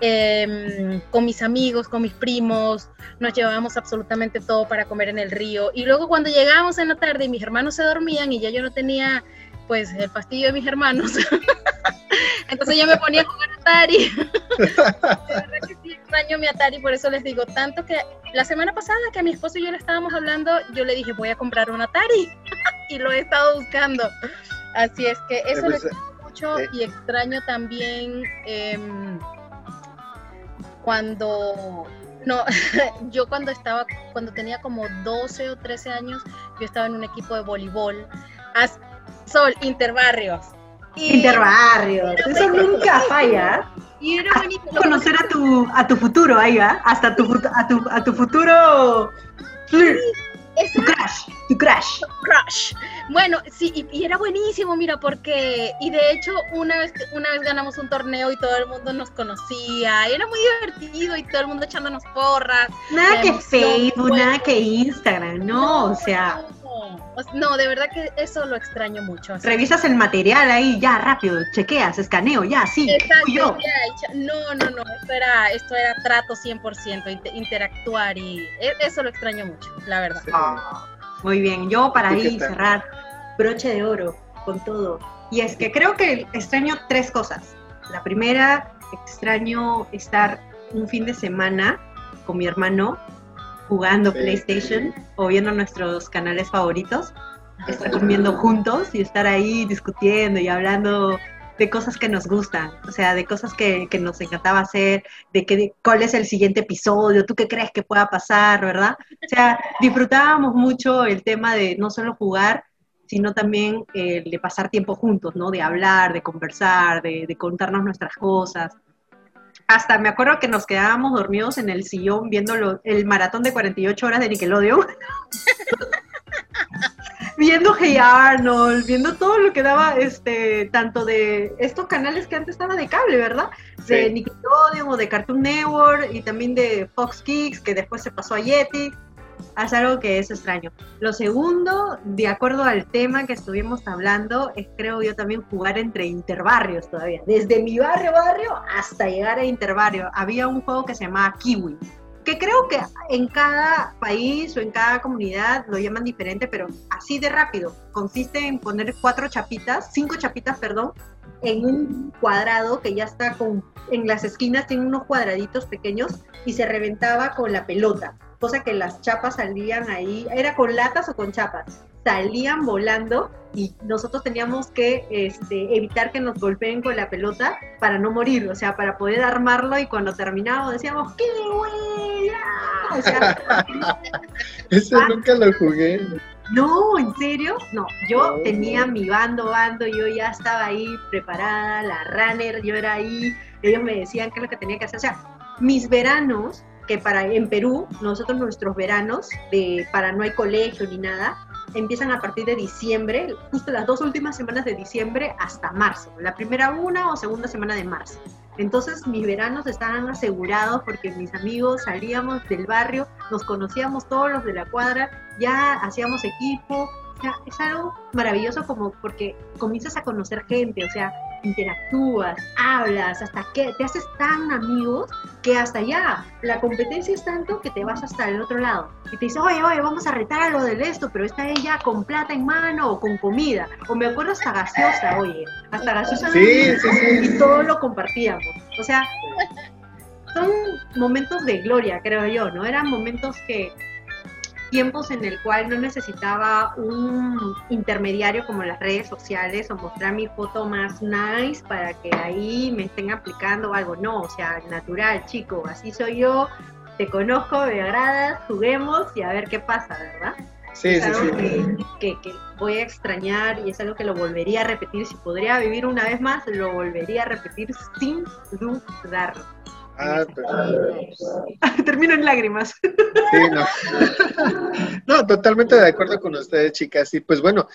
S4: em, con mis amigos, con mis primos, nos llevábamos absolutamente todo para comer en el río. Y luego cuando llegábamos en la tarde y mis hermanos se dormían y ya yo no tenía pues el fastidio de mis hermanos, entonces yo me ponía a jugar Atari. de verdad que sí extraño mi Atari, por eso les digo, tanto que la semana pasada que mi esposo y yo le estábamos hablando, yo le dije voy a comprar un Atari y lo he estado buscando. Así es que eso extraño mucho eh. y extraño también em, cuando no, yo cuando estaba, cuando tenía como 12 o 13 años, yo estaba en un equipo de voleibol. Sol, Interbarrios.
S3: Interbarrios, eso nunca falla.
S4: Y era bonito.
S3: Conocer a tu, a tu futuro, ahí va, hasta tu, a tu, a tu futuro. Tu crush, tu crush.
S4: Crush. Bueno, sí, y, era buenísimo, mira, porque, y de hecho, una vez, una vez ganamos un torneo y todo el mundo nos conocía, era muy divertido y todo el mundo echándonos porras.
S3: Nada que Facebook, nada que Instagram, no, o sea.
S4: No, de verdad que eso lo extraño mucho.
S3: Revisas el material ahí, ya, rápido, chequeas, escaneo, ya, sí.
S4: Exacto, no, no, no, esto era, esto era trato 100%, interactuar y e, eso lo extraño mucho, la verdad.
S3: Ah, muy bien, yo para ahí cerrar, broche de oro con todo. Y es que creo que extraño tres cosas. La primera, extraño estar un fin de semana con mi hermano jugando PlayStation o viendo nuestros canales favoritos, estar comiendo juntos y estar ahí discutiendo y hablando de cosas que nos gustan, o sea, de cosas que, que nos encantaba hacer, de que, cuál es el siguiente episodio, tú qué crees que pueda pasar, ¿verdad? O sea, disfrutábamos mucho el tema de no solo jugar, sino también el de pasar tiempo juntos, ¿no? De hablar, de conversar, de, de contarnos nuestras cosas hasta me acuerdo que nos quedábamos dormidos en el sillón viendo el maratón de 48 horas de Nickelodeon. viendo Hey Arnold, viendo todo lo que daba, este, tanto de estos canales que antes estaban de cable, ¿verdad? De Nickelodeon o de Cartoon Network y también de Fox Kids, que después se pasó a Yeti es algo que es extraño. Lo segundo, de acuerdo al tema que estuvimos hablando, es creo yo también jugar entre interbarrios todavía. Desde mi barrio, barrio, hasta llegar a interbarrio. Había un juego que se llamaba Kiwi, que creo que en cada país o en cada comunidad lo llaman diferente, pero así de rápido. Consiste en poner cuatro chapitas, cinco chapitas, perdón, en un cuadrado que ya está con, en las esquinas tiene unos cuadraditos pequeños y se reventaba con la pelota cosa que las chapas salían ahí, era con latas o con chapas, salían volando y nosotros teníamos que este, evitar que nos golpeen con la pelota para no morir, o sea, para poder armarlo y cuando terminábamos decíamos, ¡qué buena! O sea,
S1: Eso nunca lo jugué.
S3: No, ¿en serio? No, yo tenía mi bando, bando, yo ya estaba ahí preparada, la runner, yo era ahí, ellos me decían qué es lo que tenía que hacer, o sea, mis veranos que para en Perú, nosotros nuestros veranos, de, para no hay colegio ni nada, empiezan a partir de diciembre, justo las dos últimas semanas de diciembre hasta marzo, la primera una o segunda semana de marzo. Entonces mis veranos estaban asegurados porque mis amigos salíamos del barrio, nos conocíamos todos los de la cuadra, ya hacíamos equipo, o sea, es algo maravilloso como porque comienzas a conocer gente, o sea, interactúas, hablas, hasta que te haces tan amigos que hasta ya la competencia es tanto que te vas hasta el otro lado y te dice, oye, oye, vamos a retar a lo del esto, pero está ella con plata en mano o con comida. O me acuerdo hasta gaseosa, oye, hasta gaseosa.
S1: Sí, sí, sí.
S3: Y todo lo compartíamos. O sea, son momentos de gloria, creo yo, ¿no? Eran momentos que tiempos en el cual no necesitaba un intermediario como las redes sociales o mostrar mi foto más nice para que ahí me estén aplicando algo. No, o sea, natural, chico, así soy yo, te conozco, me agradas, juguemos y a ver qué pasa, ¿verdad?
S1: Sí,
S3: es
S1: sí,
S3: algo
S1: sí.
S3: que, que- que voy a extrañar y es algo que lo volvería a repetir. Si podría vivir una vez más, lo volvería a repetir sin dudar.
S1: Ah, perfecto.
S3: Termino en lágrimas.
S1: Sí, no. No, totalmente de acuerdo con ustedes, chicas. Y pues bueno,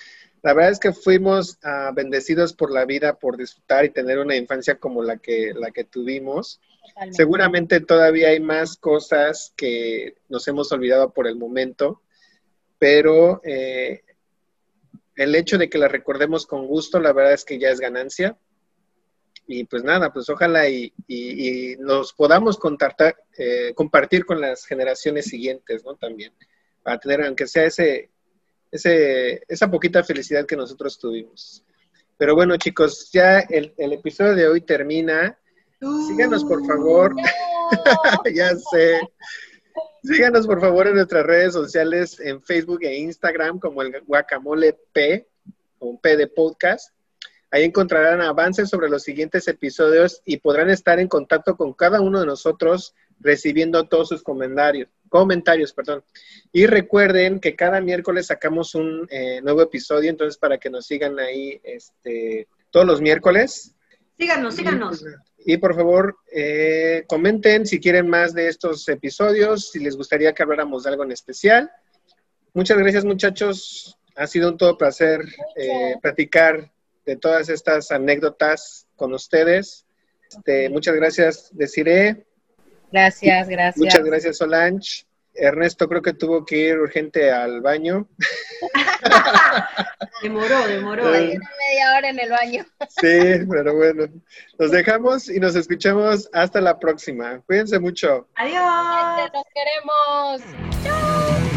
S1: la verdad es que fuimos ah, bendecidos por la vida, por disfrutar y tener una infancia como la que, la que tuvimos.
S4: Totalmente.
S1: Seguramente todavía hay más cosas que nos hemos olvidado por el momento, pero eh, el hecho de que las recordemos con gusto, la verdad es que ya es ganancia. Y pues nada, pues ojalá y, y- nos podamos contactar, eh, compartir con las generaciones siguientes, ¿no? También, para tener, aunque sea ese, ese, esa poquita felicidad que nosotros tuvimos. Pero bueno, chicos, ya el, el episodio de hoy termina. Síganos, por favor. Ya sé. Síganos por favor en nuestras redes sociales, en Facebook e Instagram, como el Guacamole P, con P de podcast. Ahí encontrarán avances sobre los siguientes episodios y podrán estar en contacto con cada uno de nosotros recibiendo todos sus comentarios. Comentarios, perdón. Y recuerden que cada miércoles sacamos un eh, nuevo episodio, entonces para que nos sigan ahí este, todos los miércoles.
S3: Síganos, síganos.
S1: Y por favor, eh, comenten si quieren más de estos episodios, si les gustaría que habláramos de algo en especial. Muchas gracias, muchachos. Ha sido un todo placer eh, platicar de todas estas anécdotas con ustedes. Este, muchas gracias, Desiree.
S4: Gracias, gracias.
S1: Muchas gracias, Solange. Ernesto creo que tuvo que ir urgente al baño.
S3: Demoró, demoró.
S1: Eh,
S3: ahí.
S4: Una media hora en el baño.
S1: Sí, pero bueno. Nos dejamos y nos escuchamos hasta la próxima. Cuídense mucho.
S3: Adiós.
S4: Nos queremos. Chao.